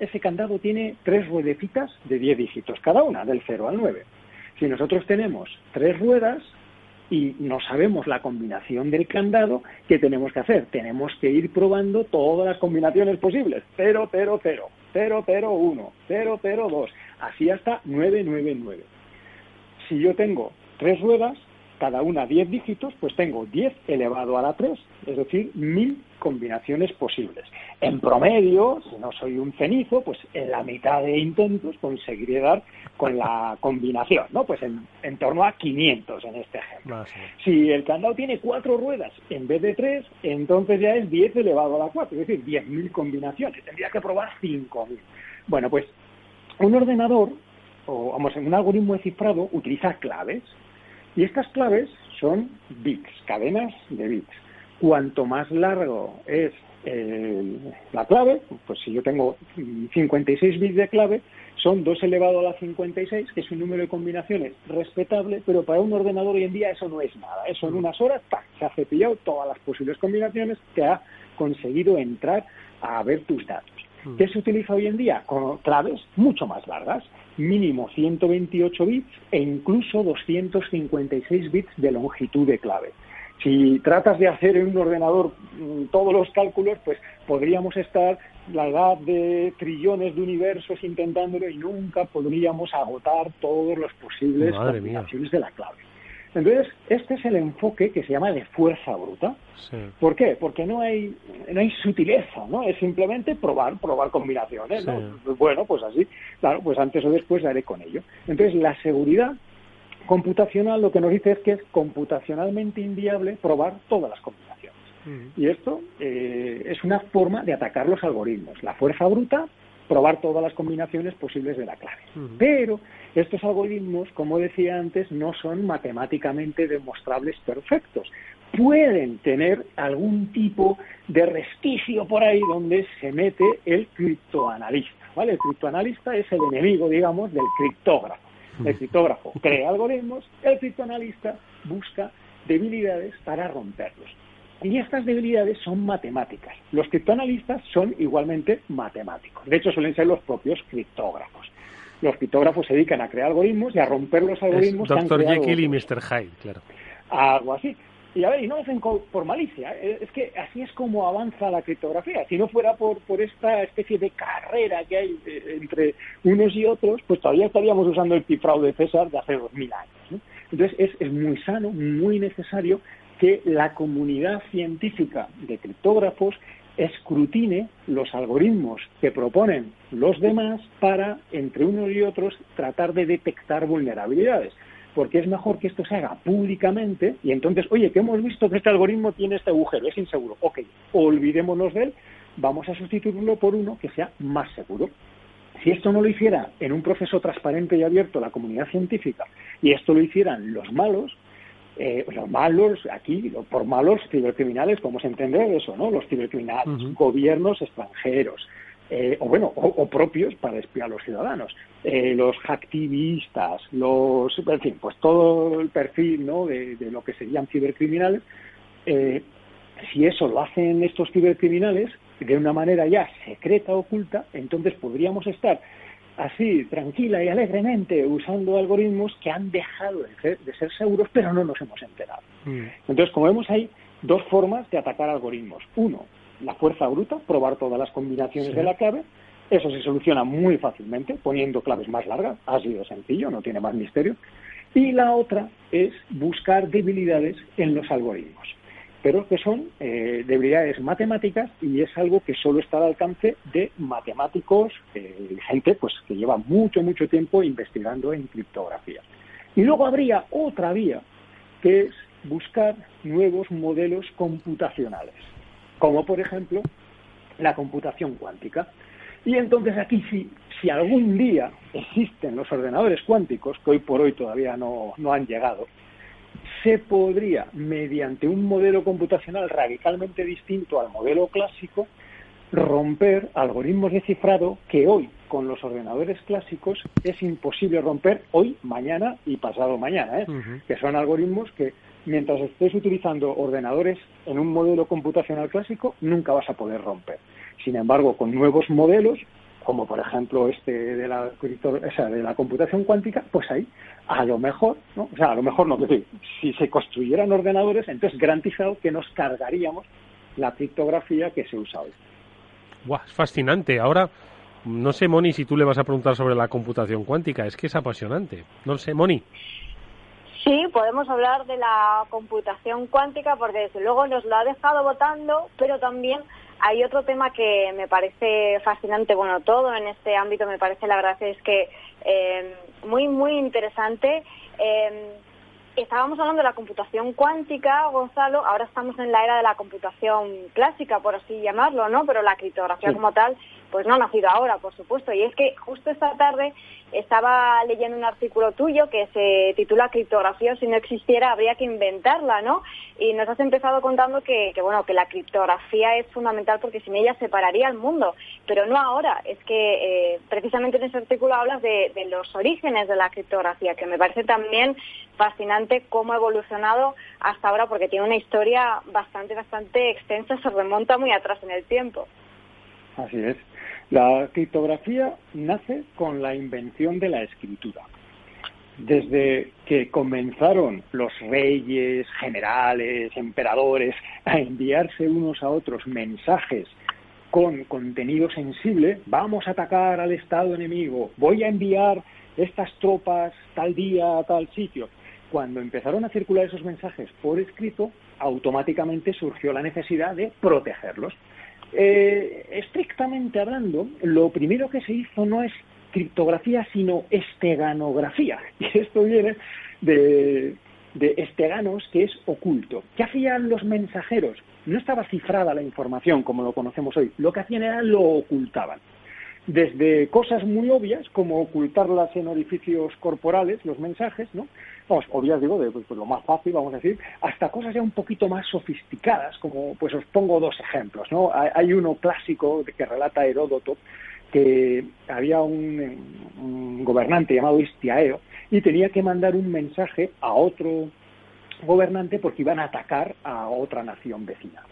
ese candado tiene tres ruedecitas de 10 dígitos cada una, del 0 al 9. Si nosotros tenemos tres ruedas, y no sabemos la combinación del candado, ¿qué tenemos que hacer? Tenemos que ir probando todas las combinaciones posibles. 0, 0, 0, 0, 0, 1, 0, 0, 2, así hasta 9, 9, 9. Si yo tengo tres ruedas, cada una 10 dígitos, pues tengo 10 elevado a la 3, es decir, 1000 combinaciones posibles. En promedio, si no soy un cenizo, pues en la mitad de intentos conseguiré dar con la combinación, ¿no? Pues en, en torno a 500 en este ejemplo. Si el candado tiene cuatro ruedas en vez de tres, entonces ya es 10 elevado a la 4, es decir, 10.000 combinaciones. Tendría que probar 5.000. Bueno, pues un ordenador, o vamos, un algoritmo de cifrado utiliza claves y estas claves son bits, cadenas de bits. Cuanto más largo es la clave, pues si yo tengo 56 bits de clave, son 2 elevado a la 56, que es un número de combinaciones respetable, pero para un ordenador hoy en día eso no es nada. Eso en unas horas se ha cepillado todas las posibles combinaciones que ha conseguido entrar a ver tus datos. Mm. ¿Qué se utiliza hoy en día? Con claves mucho más largas, mínimo 128 bits e incluso 256 bits de longitud de clave. Si tratas de hacer en un ordenador mm, todos los cálculos, pues podríamos estar la edad de trillones de universos intentándolo y nunca podríamos agotar todos los posibles combinaciones de la clave. Entonces, este es el enfoque que se llama de fuerza bruta. ¿Por qué? Porque no hay, no hay sutileza, ¿no? Es simplemente probar, probar combinaciones, Bueno, pues así, claro, pues antes o después haré con ello. Entonces, la seguridad computacional lo que nos dice es que es computacionalmente inviable probar todas las combinaciones. Y esto eh, es una forma de atacar los algoritmos. La fuerza bruta, probar todas las combinaciones posibles de la clave. Pero estos algoritmos, como decía antes, no son matemáticamente demostrables perfectos. Pueden tener algún tipo de resquicio por ahí donde se mete el criptoanalista. ¿vale? El criptoanalista es el enemigo, digamos, del criptógrafo. El criptógrafo crea algoritmos, el criptoanalista busca debilidades para romperlos. Y estas debilidades son matemáticas. Los criptoanalistas son igualmente matemáticos. De hecho, suelen ser los propios criptógrafos. Los criptógrafos se dedican a crear algoritmos y a romper los algoritmos. Doctor Jekyll y Mr. Hyde, claro. Algo así. Y a ver, y no lo hacen por malicia. ¿eh? Es que así es como avanza la criptografía. Si no fuera por, por esta especie de carrera que hay eh, entre unos y otros, pues todavía estaríamos usando el cifrado de César de hace dos mil años. Entonces es, es muy sano, muy necesario que la comunidad científica de criptógrafos escrutine los algoritmos que proponen los demás para, entre unos y otros, tratar de detectar vulnerabilidades. Porque es mejor que esto se haga públicamente y entonces, oye, que hemos visto que este algoritmo tiene este agujero, es inseguro. Ok, olvidémonos de él, vamos a sustituirlo por uno que sea más seguro. Si esto no lo hiciera en un proceso transparente y abierto la comunidad científica y esto lo hicieran los malos, eh, los malos, aquí, por malos cibercriminales, podemos entender eso, ¿no? Los cibercriminales, gobiernos extranjeros, eh, o bueno, o, propios para espiar a los ciudadanos, eh, los hacktivistas, los, en fin, pues todo el perfil, ¿no? De, de lo que serían cibercriminales. si eso lo hacen estos cibercriminales de una manera ya secreta, oculta, entonces podríamos estar así, tranquila y alegremente, usando algoritmos que han dejado de ser, seguros, pero no nos hemos enterado. Mm. Entonces, como vemos, hay dos formas de atacar algoritmos. Uno, la fuerza bruta, probar todas las combinaciones de la clave. Eso se soluciona muy fácilmente, poniendo claves más largas, así de sencillo, no tiene más misterio. Y la otra es buscar debilidades en los algoritmos pero que son eh, debilidades matemáticas y es algo que solo está al alcance de matemáticos, eh, gente pues que lleva mucho, mucho tiempo investigando en criptografía. Y luego habría otra vía, que es buscar nuevos modelos computacionales, como por ejemplo la computación cuántica. Y entonces aquí sí, si algún día existen los ordenadores cuánticos, que hoy por hoy todavía no, no han llegado, se podría, mediante un modelo computacional radicalmente distinto al modelo clásico, romper algoritmos de cifrado que hoy, con los ordenadores clásicos, es imposible romper hoy, mañana y pasado mañana, ¿eh? que son algoritmos que mientras estés utilizando ordenadores en un modelo computacional clásico, nunca vas a poder romper. Sin embargo, con nuevos modelos, como por ejemplo este de la, de la computación cuántica, pues ahí a lo mejor, ¿no? o sea, a lo mejor no, decir, si se construyeran ordenadores, entonces garantizado que nos cargaríamos la criptografía que se usa hoy. Guau, es fascinante. Ahora, no sé, Moni, si tú le vas a preguntar sobre la computación cuántica, es que es apasionante. No sé, Moni. Sí, podemos hablar de la computación cuántica porque desde luego nos lo ha dejado votando, pero también hay otro tema que me parece fascinante, bueno, todo en este ámbito me parece, la verdad es que eh, muy, muy interesante. Eh, estábamos hablando de la computación cuántica, Gonzalo, ahora estamos en la era de la computación clásica, por así llamarlo, ¿no? Pero la criptografía como tal, pues no ha nacido ahora, por supuesto. Y es que justo esta tarde estaba leyendo un artículo tuyo que se titula Criptografía, si no existiera habría que inventarla, ¿no? Y nos has empezado contando que, bueno, que la criptografía es fundamental porque sin ella separaría el mundo, pero no ahora. Es que eh, precisamente en ese artículo hablas de, de los orígenes de la criptografía, que me parece también fascinante cómo ha evolucionado hasta ahora porque tiene una historia bastante, bastante extensa, se remonta muy atrás en el tiempo. Así es. La criptografía nace con la invención de la escritura. Desde que comenzaron los reyes, generales, emperadores a enviarse unos a otros mensajes con contenido sensible, vamos a atacar al Estado enemigo, voy a enviar estas tropas tal día a tal sitio. Cuando empezaron a circular esos mensajes por escrito, automáticamente surgió la necesidad de protegerlos. Eh, estrictamente hablando, lo primero que se hizo no es criptografía, sino esteganografía. *laughs* Y esto viene de, de esteganos que es oculto. ¿Qué hacían los mensajeros? No estaba cifrada la información como lo conocemos hoy. Lo que hacían era lo ocultaban. Desde cosas muy obvias, como ocultarlas en orificios corporales, los mensajes, ¿no? Vamos, obvias digo, de pues, lo más fácil, vamos a decir, hasta cosas ya un poquito más sofisticadas, como, pues os pongo dos ejemplos, ¿no? Hay uno clásico que relata Heródoto, que había un, un gobernante llamado Istiaeo, y tenía que mandar un mensaje a otro gobernante porque iban a atacar a otra nación vecina.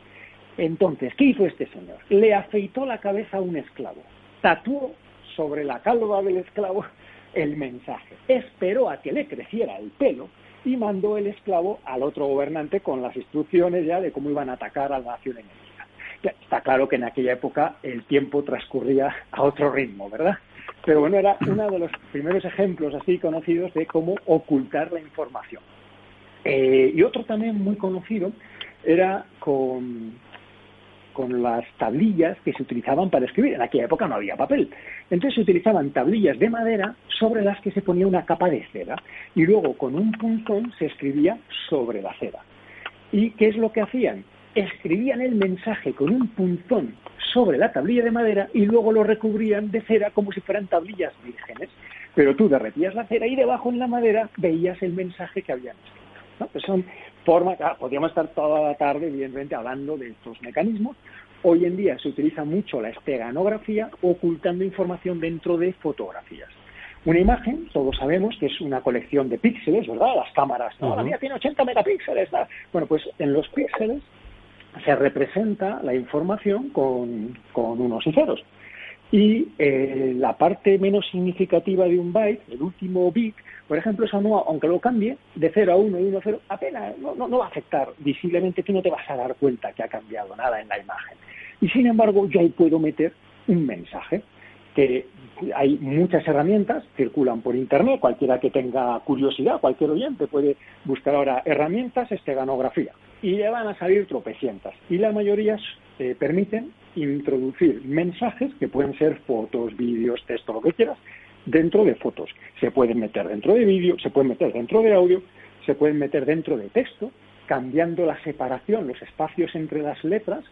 Entonces, ¿qué hizo este señor? Le afeitó la cabeza a un esclavo, tatuó sobre la calva del esclavo el mensaje, esperó a que le creciera el pelo y mandó el esclavo al otro gobernante con las instrucciones ya de cómo iban a atacar a la nación enemiga. Está claro que en aquella época el tiempo transcurría a otro ritmo, ¿verdad? Pero bueno, era uno de los primeros ejemplos así conocidos de cómo ocultar la información. Eh, y otro también muy conocido era con, con las tablillas que se utilizaban para escribir. En aquella época no había papel. Entonces se utilizaban tablillas de madera sobre las que se ponía una capa de cera y luego con un punzón se escribía sobre la cera. ¿Y qué es lo que hacían? Escribían el mensaje con un punzón sobre la tablilla de madera y luego lo recubrían de cera como si fueran tablillas vírgenes. Pero tú derretías la cera y debajo en la madera veías el mensaje que habían escrito. Pues son formas, podríamos estar toda la tarde, evidentemente, hablando de estos mecanismos. Hoy en día se utiliza mucho la esteganografía ocultando información dentro de fotografías. Una imagen, todos sabemos que es una colección de píxeles, ¿verdad? Las cámaras, ¿no? La mía tiene 80 megapíxeles. Bueno, pues en los píxeles se representa la información con, unos y ceros. Y eh, la parte menos significativa de un byte, el último bit, por ejemplo, eso no, aunque lo cambie de 0 a 1 y 1 a 0, apenas no, va a afectar visiblemente, tú no te vas a dar cuenta que ha cambiado nada en la imagen. Y sin embargo, yo ahí puedo meter un mensaje que hay muchas herramientas, circulan por Internet, cualquiera que tenga curiosidad, cualquier oyente puede buscar ahora herramientas esteganografía y le van a salir tropecientas y la mayoría eh, permiten introducir mensajes que pueden ser fotos, vídeos, texto, lo que quieras, dentro de fotos. Se pueden meter dentro de vídeo, se pueden meter dentro de audio, se pueden meter dentro de texto, cambiando la separación, los espacios entre las letras,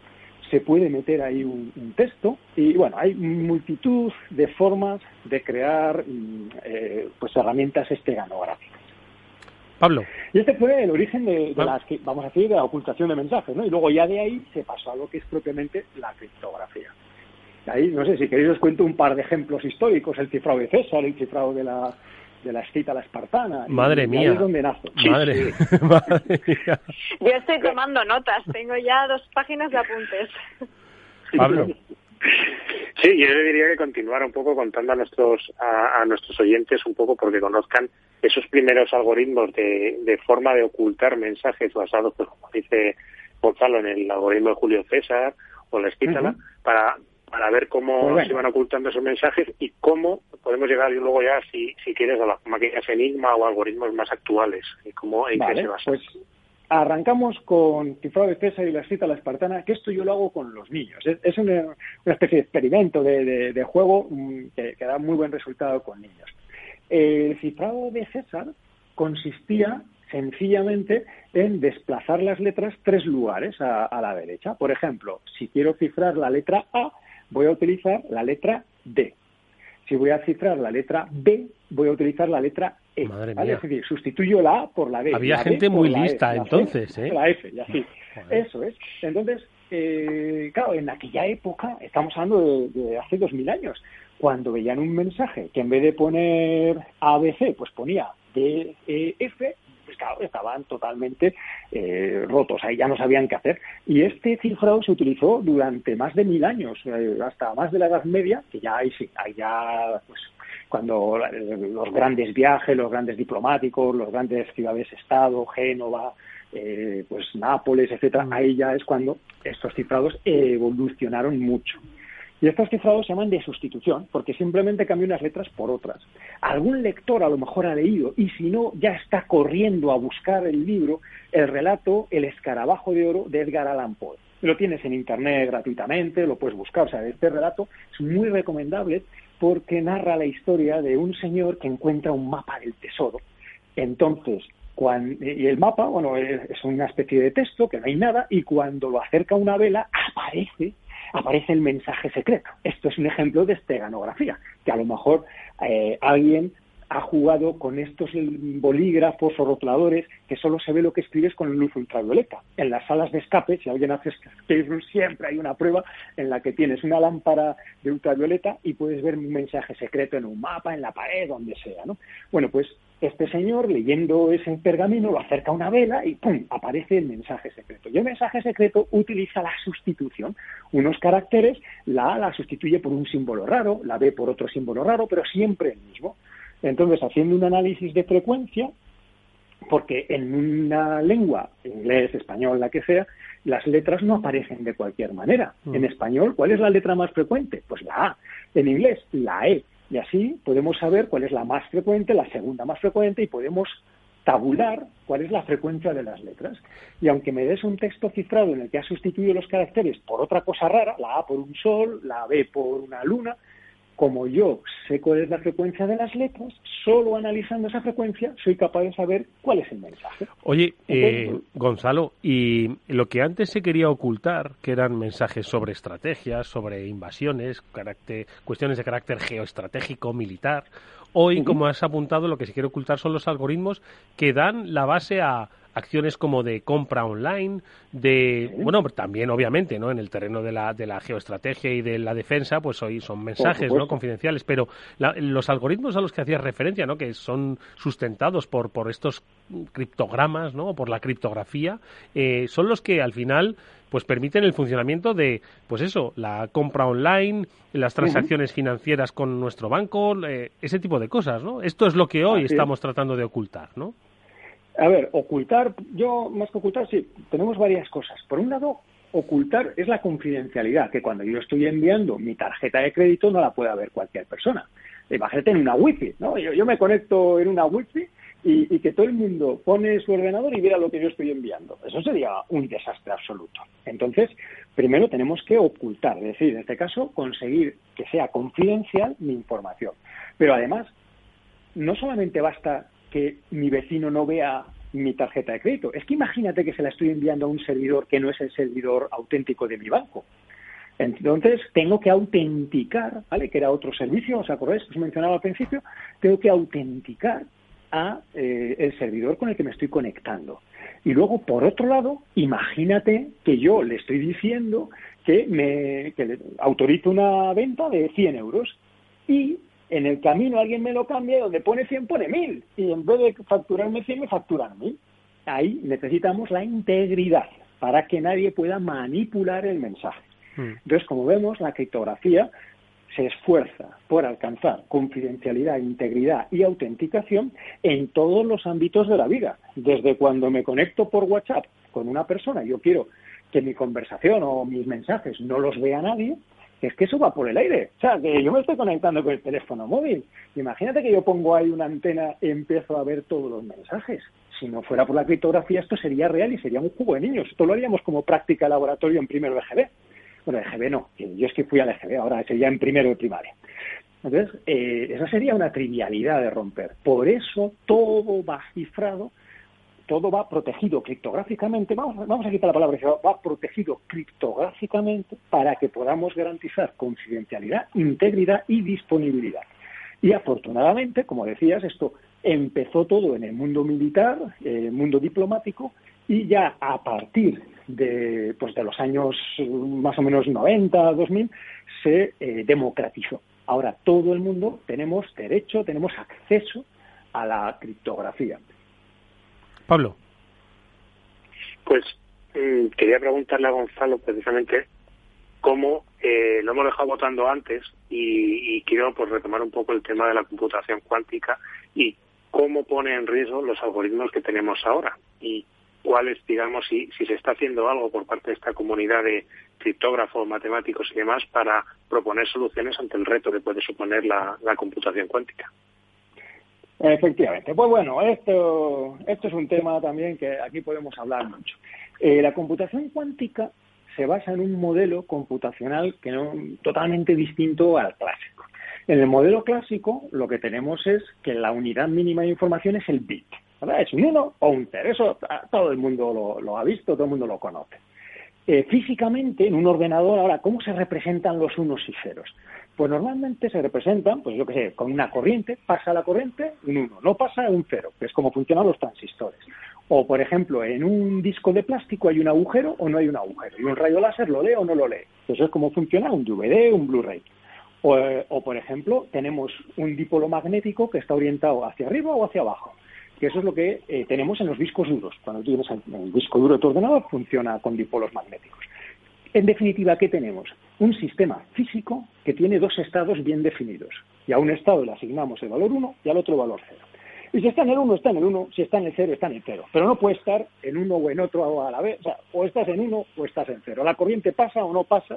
se puede meter ahí un, texto y bueno, hay multitud de formas de crear mm, eh, pues herramientas esteganográficas. Pablo. Y este fue el origen de, las que, vamos a decir, de la ocultación de mensajes, ¿no? Y luego ya de ahí se pasó a lo que es propiamente la criptografía. Ahí, no sé, si queréis os cuento un par de ejemplos históricos, el cifrado de César, el cifrado de la de la escita la espartana. Madre mía. *laughs* Madre, mía. Yo estoy tomando notas, tengo ya dos páginas de apuntes. Pablo. Sí, yo le diría que continuar un poco contando a nuestros a, nuestros oyentes un poco porque conozcan esos primeros algoritmos de, de forma de ocultar mensajes basados, pues como dice Gonzalo, en el algoritmo de Julio César o la escítala, para para ver cómo pues se van ocultando esos mensajes y cómo podemos llegar y luego ya, si, si quieres, a las máquinas Enigma o algoritmos más actuales y cómo en qué se basa. Pues arrancamos con cifrado de César y la cita a la espartana, que esto yo lo hago con los niños. Es, una, especie de experimento de, juego mm, que, da muy buen resultado con niños. El cifrado de César consistía sencillamente en desplazar las letras tres lugares a, la derecha. Por ejemplo, si quiero cifrar la letra A, voy a utilizar la letra D. Si voy a cifrar la letra B, voy a utilizar la letra E. Madre mía. Es decir, sustituyo la A por la B. Había gente muy e, lista entonces, ¿eh? La F, y así. Eso es. Entonces, eh, claro, en aquella época, estamos hablando de, de hace dos mil años, cuando veían un mensaje que en vez de poner ABC, pues ponía D, Estaban totalmente eh, rotos, ahí ya no sabían qué hacer. Y este cifrado se utilizó durante más de mil años, eh, hasta más de la Edad Media, que ya ahí sí, ahí ya pues, cuando los grandes viajes, los grandes diplomáticos, los grandes ciudades-estado, Génova, eh, pues Nápoles, etcétera, ahí ya es cuando estos cifrados evolucionaron mucho. Y estos cifrados se llaman de sustitución, porque simplemente cambia unas letras por otras. Algún lector a lo mejor ha leído, y si no, ya está corriendo a buscar el libro, el relato El escarabajo de oro de Edgar Allan Poe. Lo tienes en internet gratuitamente, lo puedes buscar. O sea, este relato es muy recomendable porque narra la historia de un señor que encuentra un mapa del tesoro. Entonces, y el mapa, bueno, es una especie de texto que no hay nada y cuando lo acerca una vela aparece aparece el mensaje secreto. Esto es un ejemplo de esteganografía, que a lo mejor eh, alguien ha jugado con estos bolígrafos o rotuladores que solo se ve lo que escribes con luz ultravioleta. En las salas de escape, si alguien hace escape room, siempre hay una prueba en la que tienes una lámpara de ultravioleta y puedes ver un mensaje secreto en un mapa, en la pared, donde sea. ¿no? Bueno, pues este señor, leyendo ese pergamino, lo acerca a una vela y ¡pum! aparece el mensaje secreto. Y el mensaje secreto utiliza la sustitución. Unos caracteres, la A la sustituye por un símbolo raro, la B por otro símbolo raro, pero siempre el mismo. Entonces, haciendo un análisis de frecuencia, porque en una lengua, inglés, español, la que sea, las letras no aparecen de cualquier manera. Mm. En español, ¿cuál es la letra más frecuente? Pues la A. En inglés, la E. Y así podemos saber cuál es la más frecuente, la segunda más frecuente, y podemos tabular cuál es la frecuencia de las letras. Y aunque me des un texto cifrado en el que has sustituido los caracteres por otra cosa rara, la A por un sol, la B por una luna, como yo sé cuál es la frecuencia de las letras, solo analizando esa frecuencia soy capaz de saber cuál es el mensaje. Oye, eh, Gonzalo, y lo que antes se quería ocultar, que eran mensajes sobre estrategias, sobre invasiones, cuestiones de carácter geoestratégico, militar, hoy, como has apuntado, lo que se quiere ocultar son los algoritmos que dan la base a acciones como de compra online, de, bueno, también obviamente, ¿no? En el terreno de la, de la geoestrategia y de la defensa, pues hoy son mensajes, ¿no? Confidenciales, pero los algoritmos a los que hacías referencia, ¿no? Que son sustentados por, por estos criptogramas, ¿no? Por la criptografía, eh, son los que al final pues permiten el funcionamiento de, pues eso, la compra online, las transacciones financieras con nuestro banco, eh, ese tipo de cosas, ¿no? Esto es lo que hoy estamos tratando de ocultar, ¿no? A ver, ocultar, yo más que ocultar, sí, tenemos varias cosas. Por un lado, ocultar es la confidencialidad, que cuando yo estoy enviando mi tarjeta de crédito no la puede ver cualquier persona. Imagínate en una wifi, ¿no? Yo, me conecto en una wifi y, y, que todo el mundo pone su ordenador y vea lo que yo estoy enviando. Eso sería un desastre absoluto. Entonces, primero tenemos que ocultar, es decir, en este caso, conseguir que sea confidencial mi información. Pero además, no solamente basta que mi vecino no vea mi tarjeta de crédito. Es que imagínate que se la estoy enviando a un servidor que no es el servidor auténtico de mi banco. Entonces, tengo que autenticar, ¿vale? Que era otro servicio, ¿os acordáis que os mencionaba al principio? Tengo que autenticar a eh, el servidor con el que me estoy conectando. Y luego, por otro lado, imagínate que yo le estoy diciendo que me autorizo una venta de 100 euros y en el camino alguien me lo cambia y donde pone 100 pone 1000 y en vez de facturarme 100 me facturan 1000. Ahí necesitamos la integridad para que nadie pueda manipular el mensaje. Hmm. Entonces, como vemos, la criptografía se esfuerza por alcanzar confidencialidad, integridad y autenticación en todos los ámbitos de la vida. Desde cuando me conecto por WhatsApp con una persona, yo quiero que mi conversación o mis mensajes no los vea nadie, es que eso va por el aire. O sea, que yo me estoy conectando con el teléfono móvil. Imagínate que yo pongo ahí una antena y empiezo a ver todos los mensajes. Si no fuera por la criptografía, esto sería real y sería un juego de niños. Esto lo haríamos como práctica laboratorio en primero de GB. Bueno, de GB no, yo es que fui al EGB, ahora sería en primero de primaria. Entonces, eh, esa sería una trivialidad de romper. Por eso todo va cifrado todo va protegido criptográficamente, vamos, vamos a quitar la palabra, va protegido criptográficamente para que podamos garantizar confidencialidad, integridad y disponibilidad. Y afortunadamente, como decías, esto empezó todo en el mundo militar, el mundo diplomático, y ya a partir de, pues de los años más o menos 90, 2000, se eh, democratizó. Ahora todo el mundo tenemos derecho, tenemos acceso a la criptografía. Pablo. Pues mm, quería preguntarle a Gonzalo precisamente cómo eh, lo hemos dejado votando antes y, quiero pues retomar un poco el tema de la computación cuántica y cómo pone en riesgo los algoritmos que tenemos ahora y cuáles, digamos, si, si se está haciendo algo por parte de esta comunidad de criptógrafos, matemáticos y demás para proponer soluciones ante el reto que puede suponer la computación cuántica. Efectivamente. Pues bueno, esto, esto es un tema también que aquí podemos hablar mucho. Eh, la computación cuántica se basa en un modelo computacional que no, totalmente distinto al clásico. En el modelo clásico lo que tenemos es que la unidad mínima de información es el bit. ¿verdad? Es un 1 o un 0. Eso todo el mundo lo, ha visto, todo el mundo lo conoce. Eh, físicamente, en un ordenador, ahora, ¿cómo se representan los unos y ceros? Pues normalmente se representan, pues yo qué sé, con una corriente, pasa la corriente, un 1, no pasa un 0, que es como funcionan los transistores. O, por ejemplo, en un disco de plástico hay un agujero o no hay un agujero. Y un rayo láser lo lee o no lo lee. Eso es como funciona un DVD, un Blu-ray. O, por ejemplo, tenemos un dipolo magnético que está orientado hacia arriba o hacia abajo, que eso es lo que eh, tenemos en los discos duros. Cuando tienes el disco duro de tu ordenador, funciona con dipolos magnéticos. En definitiva, ¿qué tenemos? Un sistema físico que tiene dos estados bien definidos. Y a un estado le asignamos el valor 1 y al otro valor 0. Y si está en el 1, está en el 1, si está en el 0, está en el 0. Pero no puede estar en uno o en otro a la vez. O, sea, o estás en 1 o estás en 0. La corriente pasa o no pasa,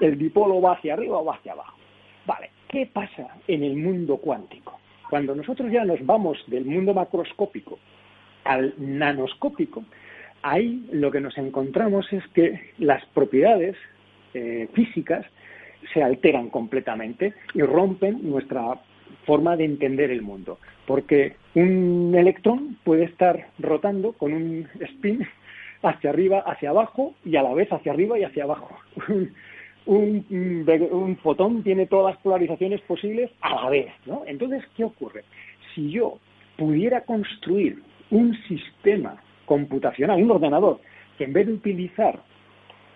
el dipolo va hacia arriba o va hacia abajo. Vale, ¿qué pasa en el mundo cuántico? Cuando nosotros ya nos vamos del mundo macroscópico al nanoscópico, ahí lo que nos encontramos es que las propiedades eh, físicas se alteran completamente y rompen nuestra forma de entender el mundo. Porque un electrón puede estar rotando con un spin *laughs* hacia arriba, hacia abajo y a la vez hacia arriba y hacia abajo. *laughs* un, fotón tiene todas las polarizaciones posibles a la vez, ¿no? Entonces, ¿qué ocurre? Si yo pudiera construir un sistema computacional, un ordenador, que en vez de utilizar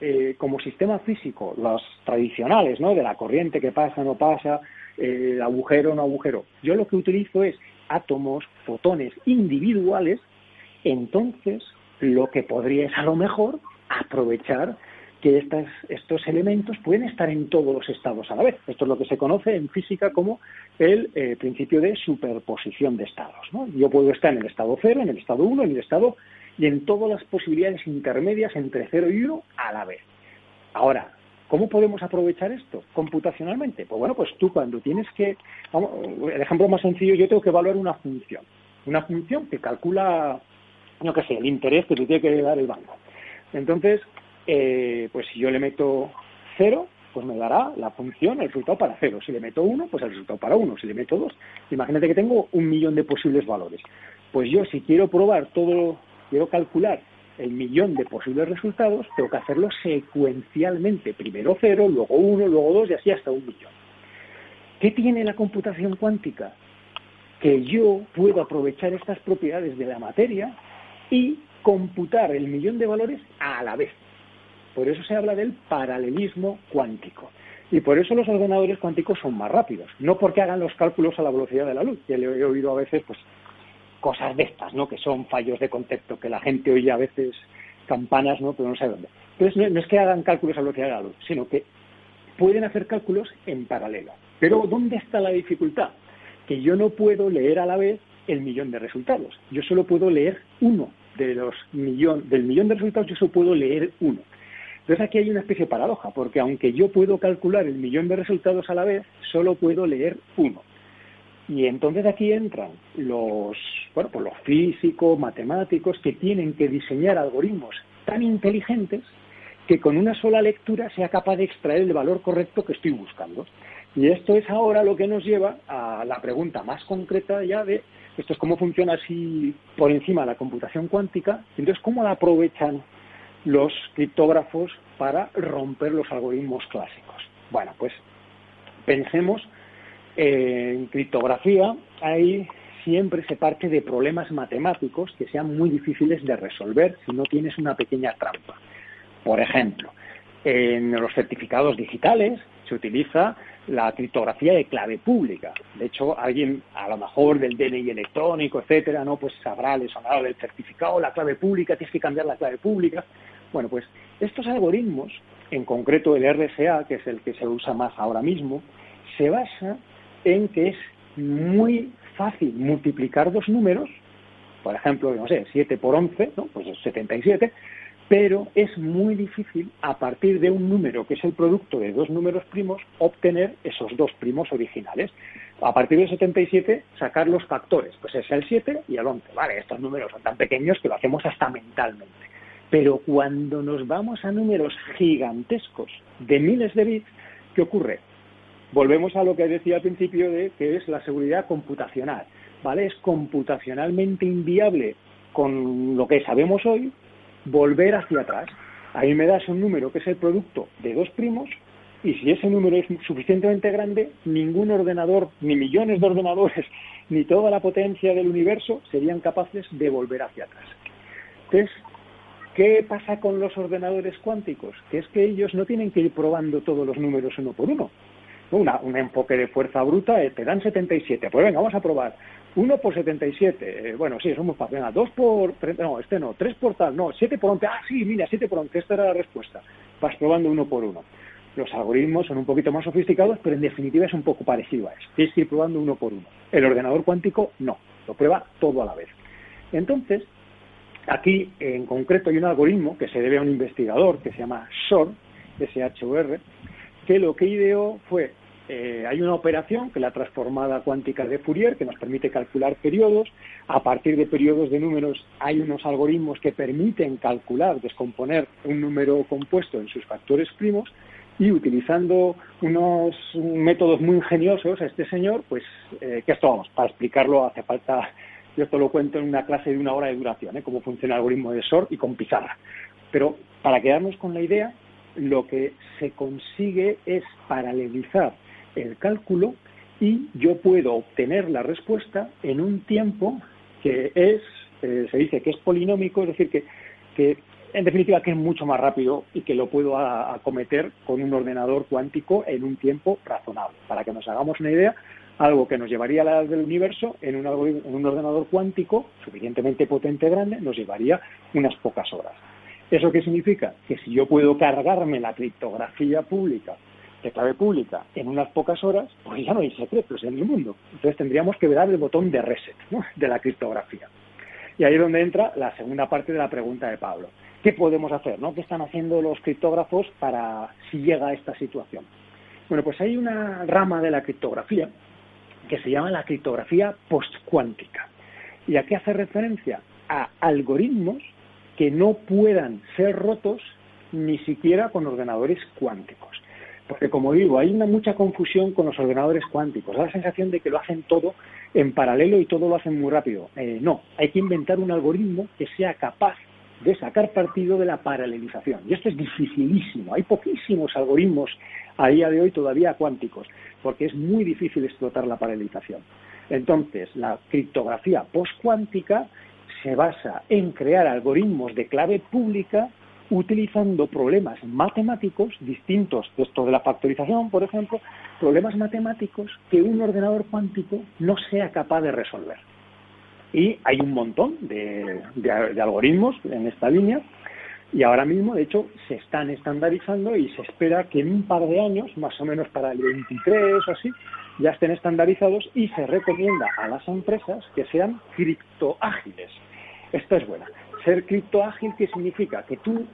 eh, como sistema físico los tradicionales, ¿no? De la corriente que pasa, no pasa, eh, agujero, no agujero, yo lo que utilizo es átomos, fotones individuales, entonces lo que podría es a lo mejor aprovechar que estas, estos elementos pueden estar en todos los estados a la vez. Esto es lo que se conoce en física como el eh, principio de superposición de estados. Yo puedo estar en el estado 0, en el estado 1, en el estado y en todas las posibilidades intermedias entre 0 y 1 a la vez. Ahora, ¿cómo podemos aprovechar esto computacionalmente? Pues bueno, pues tú cuando tienes que, el ejemplo más sencillo, yo tengo que evaluar una función. Una función que calcula, no qué sé, el interés que te tiene que dar el banco. Entonces, eh, pues si yo le meto cero, pues me dará la función, el resultado para cero. Si le meto uno, pues el resultado para uno. Si le meto dos, imagínate que tengo un millón de posibles valores. Pues yo si quiero probar todo, quiero calcular el millón de posibles resultados, tengo que hacerlo secuencialmente. Primero cero, luego uno, luego dos y así hasta un millón. ¿Qué tiene la computación cuántica? Que yo puedo aprovechar estas propiedades de la materia y computar el millón de valores a la vez. Por eso se habla del paralelismo cuántico. Y por eso los ordenadores cuánticos son más rápidos. No porque hagan los cálculos a la velocidad de la luz. Ya le he oído a veces pues cosas de estas, ¿no? Que son fallos de concepto, que la gente oye a veces campanas, ¿no? Pero no sabe dónde. Entonces no es que hagan cálculos a velocidad de luz, sino que pueden hacer cálculos en paralelo. Pero ¿dónde está la dificultad? Que yo no puedo leer a la vez el millón de resultados. Yo solo puedo leer uno de los millón, del millón de resultados, yo solo puedo leer uno. Entonces aquí hay una especie de paradoja, porque aunque yo puedo calcular el millón de resultados a la vez, solo puedo leer uno. Y entonces aquí entran los, bueno, pues los físicos, matemáticos, que tienen que diseñar algoritmos tan inteligentes que con una sola lectura sea capaz de extraer el valor correcto que estoy buscando. Y esto es ahora lo que nos lleva a la pregunta más concreta ya de esto es cómo funciona así por encima la computación cuántica, entonces cómo la aprovechan los criptógrafos para romper los algoritmos clásicos. Bueno, pues pensemos en criptografía, ahí siempre se parte de problemas matemáticos que sean muy difíciles de resolver si no tienes una pequeña trampa. Por ejemplo, en los certificados digitales se utiliza la criptografía de clave pública. De hecho, alguien, a lo mejor del DNI electrónico, etcétera, ¿no? Pues sabrá, le sonará del certificado, la clave pública, tienes que cambiar la clave pública. Bueno, pues estos algoritmos, en concreto el RSA, que es el que se usa más ahora mismo, se basa en que es muy fácil multiplicar dos números, por ejemplo, no sé, 7 por 11, ¿no? pues es 77, pero es muy difícil a partir de un número que es el producto de dos números primos obtener esos dos primos originales. A partir del 77 sacar los factores, pues es el 7 y el 11. Vale, estos números son tan pequeños que lo hacemos hasta mentalmente. Pero cuando nos vamos a números gigantescos de miles de bits, ¿qué ocurre? Volvemos a lo que decía al principio de que es la seguridad computacional. ¿vale? Es computacionalmente inviable con lo que sabemos hoy volver hacia atrás. Ahí me das un número que es el producto de dos primos y si ese número es suficientemente grande, ningún ordenador, ni millones de ordenadores, *laughs* ni toda la potencia del universo serían capaces de volver hacia atrás. Entonces, ¿qué pasa con los ordenadores cuánticos? Que es que ellos no tienen que ir probando todos los números uno por uno. Una, un enfoque de fuerza bruta, eh, te dan 77, pues venga, vamos a probar. 1 por 77, eh, bueno, sí, somos para Venga, 2 por, no, este no, 3 por tal, no, 7 por 11, ah, sí, mira, 7 por 11, esta era la respuesta. Vas probando uno por uno. Los algoritmos son un poquito más sofisticados, pero en definitiva es un poco parecido a eso. Tienes que ir probando uno por uno. El ordenador cuántico no, lo prueba todo a la vez. Entonces, aquí en concreto hay un algoritmo que se debe a un investigador que se llama SHOR, S-H-O-R, que lo que ideó fue eh, hay una operación que la transformada cuántica de Fourier que nos permite calcular periodos. A partir de periodos de números hay unos algoritmos que permiten calcular, descomponer un número compuesto en sus factores primos y utilizando unos métodos muy ingeniosos, este señor, pues, eh, que esto vamos, para explicarlo hace falta, yo esto lo cuento en una clase de una hora de duración, ¿eh? cómo funciona el algoritmo de SOR y con pizarra. Pero para quedarnos con la idea, lo que se consigue es paralelizar el cálculo y yo puedo obtener la respuesta en un tiempo que es, eh, se dice que es polinómico, es decir, que, que en definitiva que es mucho más rápido y que lo puedo acometer con un ordenador cuántico en un tiempo razonable. Para que nos hagamos una idea, algo que nos llevaría a la del universo en un, en un ordenador cuántico suficientemente potente grande nos llevaría unas pocas horas. ¿Eso qué significa? Que si yo puedo cargarme la criptografía pública de clave pública en unas pocas horas, pues ya no hay secretos en el mundo. Entonces tendríamos que dar el botón de reset de la criptografía. Y ahí es donde entra la segunda parte de la pregunta de Pablo. ¿Qué podemos hacer? ¿no? ¿Qué están haciendo los criptógrafos para si llega a esta situación? Bueno, pues hay una rama de la criptografía que se llama la criptografía postcuántica. ¿Y a qué hace referencia? A algoritmos que no puedan ser rotos ni siquiera con ordenadores cuánticos. Porque, como digo, hay una mucha confusión con los ordenadores cuánticos. Da la sensación de que lo hacen todo en paralelo y todo lo hacen muy rápido. Eh, no, hay que inventar un algoritmo que sea capaz de sacar partido de la paralelización. Y esto es dificilísimo. Hay poquísimos algoritmos a día de hoy todavía cuánticos, porque es muy difícil explotar la paralelización. Entonces, la criptografía postcuántica se basa en crear algoritmos de clave pública utilizando problemas matemáticos distintos de esto de la factorización, por ejemplo, problemas matemáticos que un ordenador cuántico no sea capaz de resolver. Y hay un montón de, algoritmos en esta línea y ahora mismo, de hecho, se están estandarizando y se espera que en un par de años, más o menos para el 23 o así, ya estén estandarizados y se recomienda a las empresas que sean criptoágiles. Esto es buena. Ser criptoágil, ¿qué significa? Que tú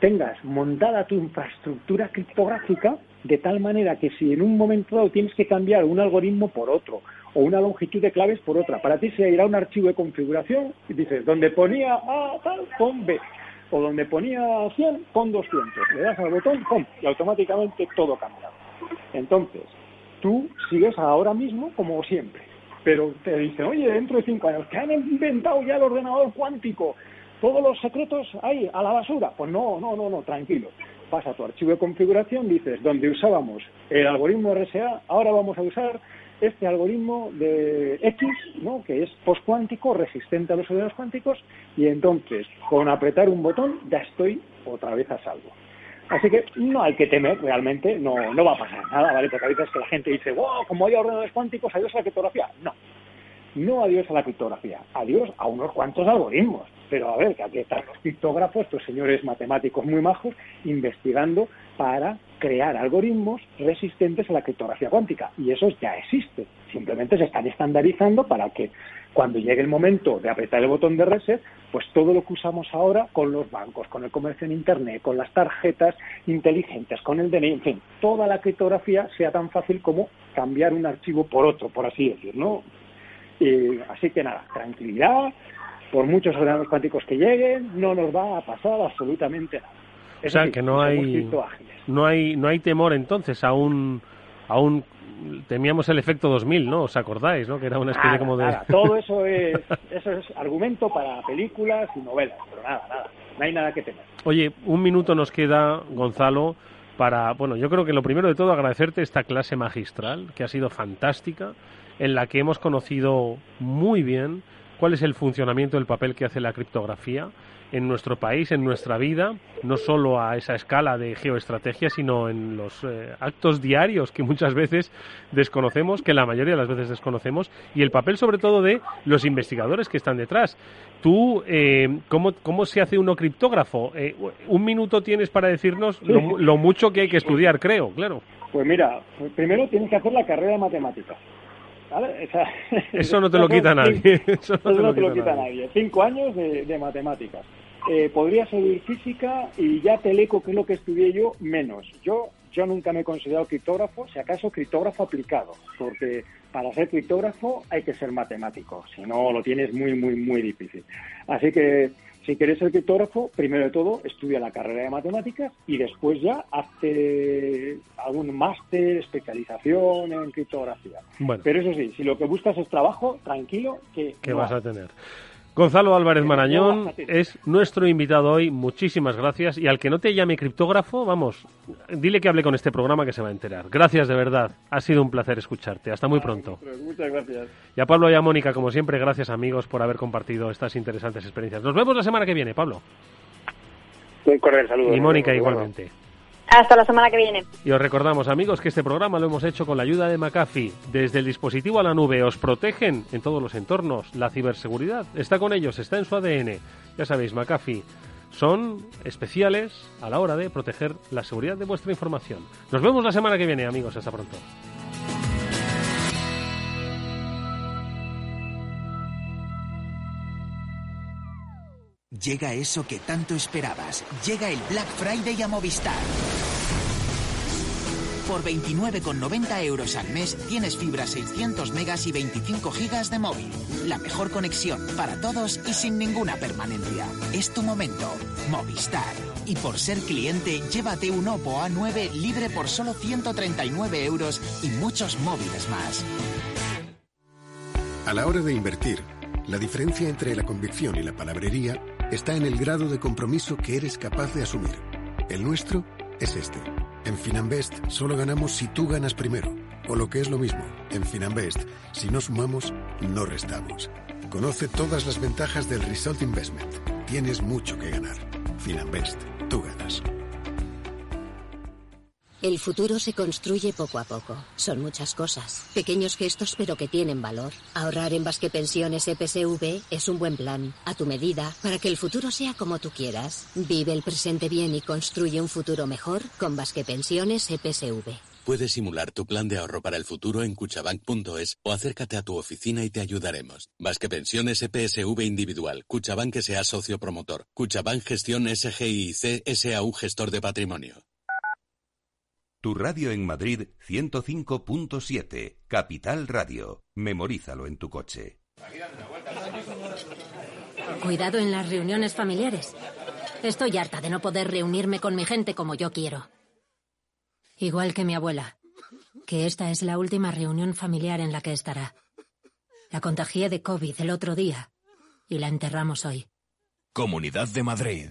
tengas montada tu infraestructura criptográfica de tal manera que si en un momento dado tienes que cambiar un algoritmo por otro o una longitud de claves por otra, para ti se irá un archivo de configuración y dices, donde ponía A tal, pon B, o donde ponía 100, pon 200. Le das al botón, pon, y automáticamente todo cambia. Entonces, tú sigues ahora mismo como siempre, pero te dicen, oye, dentro de cinco años, que han inventado ya el ordenador cuántico, todos los secretos ahí, a la basura. Pues no, no, no, no, tranquilo. Pasa a tu archivo de configuración, dices, donde usábamos el algoritmo RSA, ahora vamos a usar este algoritmo de X, ¿no? que es postcuántico, resistente a los ordenadores cuánticos, y entonces, con apretar un botón, ya estoy otra vez a salvo. Así que no hay que temer, realmente, no, no va a pasar nada, ¿vale? Porque a veces que la gente dice, wow, como hay ordenadores cuánticos, adiós a la criptografía. No, no adiós a la criptografía, adiós a unos cuantos algoritmos. Pero a ver, que aquí están los criptógrafos, estos señores matemáticos muy majos, investigando para crear algoritmos resistentes a la criptografía cuántica. Y eso ya existe. Simplemente se están estandarizando para que cuando llegue el momento de apretar el botón de reset, pues todo lo que usamos ahora con los bancos, con el comercio en Internet, con las tarjetas inteligentes, con el DNI, en fin, toda la criptografía sea tan fácil como cambiar un archivo por otro, por así decirlo. así que nada, tranquilidad, por muchos ordenadores cuánticos que lleguen, no nos va a pasar absolutamente nada. o sea, que no hay, no hay, no hay temor entonces a un aún temíamos el efecto 2000, ¿no? ¿Os acordáis, no? Que era una especie como de... Todo eso *laughs* es, eso es argumento para películas y novelas, pero nada, nada. No hay nada que temer. Oye, un minuto nos queda, Gonzalo, para, bueno, yo creo que lo primero de todo agradecerte esta clase magistral, que ha sido fantástica, en la que hemos conocido muy bien cuál es el funcionamiento del papel que hace la criptografía en nuestro país, en nuestra vida, no solo a esa escala de geoestrategia, sino en los eh, actos diarios que muchas veces desconocemos, que la mayoría de las veces desconocemos, y el papel sobre todo de los investigadores que están detrás. Tú, eh, ¿cómo, ¿cómo, se hace uno criptógrafo? Eh, un minuto tienes para decirnos lo, mucho que hay que estudiar, creo, claro. Pues mira, primero tienes que hacer la carrera de matemáticas. eso no te lo quita *laughs* nadie. Eso no, te, lo quita nadie. Cinco años de, matemáticas. Eh, podría seguir física y ya teleco, que es lo que estudié yo, menos. Yo, yo nunca me he considerado criptógrafo, si acaso criptógrafo aplicado, porque para ser criptógrafo hay que ser matemático, si no lo tienes muy, muy, muy difícil. Así que si quieres ser criptógrafo, primero de todo estudia la carrera de matemáticas y después ya hazte algún máster, especialización en criptografía. Pero eso sí, si lo que buscas es trabajo, tranquilo que... ¿Qué vas a tener? Gonzalo Álvarez Marañón es nuestro invitado hoy. Muchísimas gracias. Y al que no te llame criptógrafo, vamos, dile que hable con este programa que se va a enterar. Gracias de verdad. Ha sido un placer escucharte. Hasta muy pronto. Muchas gracias. Y a Pablo y a Mónica, como siempre, gracias amigos por haber compartido estas interesantes experiencias. Nos vemos la semana que viene, Pablo. Un cordial saludo. Y Mónica igualmente. Hasta la semana que viene. Y os recordamos, amigos, que este programa lo hemos hecho con la ayuda de McAfee. Desde el dispositivo a la nube os protegen en todos los entornos. La ciberseguridad está con ellos, está en su ADN. Ya sabéis, McAfee son especiales a la hora de proteger la seguridad de vuestra información. Nos vemos la semana que viene, amigos. Hasta pronto. Llega eso que tanto esperabas. Llega el Black Friday a Movistar. Por 29,90 euros al mes tienes fibra 600 megas y 25 gigas de móvil. La mejor conexión para todos y sin ninguna permanencia. Es tu momento. Movistar. Y por ser cliente, llévate un Oppo A9 libre por solo 139 euros y muchos móviles más. A la hora de invertir, la diferencia entre la convicción y la palabrería está en el grado de compromiso que eres capaz de asumir. El nuestro es este. En Finanbest solo ganamos si tú ganas primero. O lo que es lo mismo, en Finanbest, si no sumamos, no restamos. Conoce todas las ventajas del Result Investment. Tienes mucho que ganar. Finanbest, tú ganas. El futuro se construye poco a poco. Son muchas cosas. Pequeños gestos pero que tienen valor. Ahorrar en Basque Pensiones EPSV es un buen plan, a tu medida, para que el futuro sea como tú quieras. Vive el presente bien y construye un futuro mejor con Basque Pensiones EPSV. Puedes simular tu plan de ahorro para el futuro en cuchabank.es o acércate a tu oficina y te ayudaremos. Basque Pensiones EPSV Individual. Cuchabank sea socio promotor. Cuchabank Gestión SGIC SAU Gestor de Patrimonio. Tu radio en Madrid 105.7, Capital Radio. Memorízalo en tu coche. Cuidado en las reuniones familiares. Estoy harta de no poder reunirme con mi gente como yo quiero. Igual que mi abuela, que esta es la última reunión familiar en la que estará. La contagié de COVID el otro día y la enterramos hoy. Comunidad de Madrid.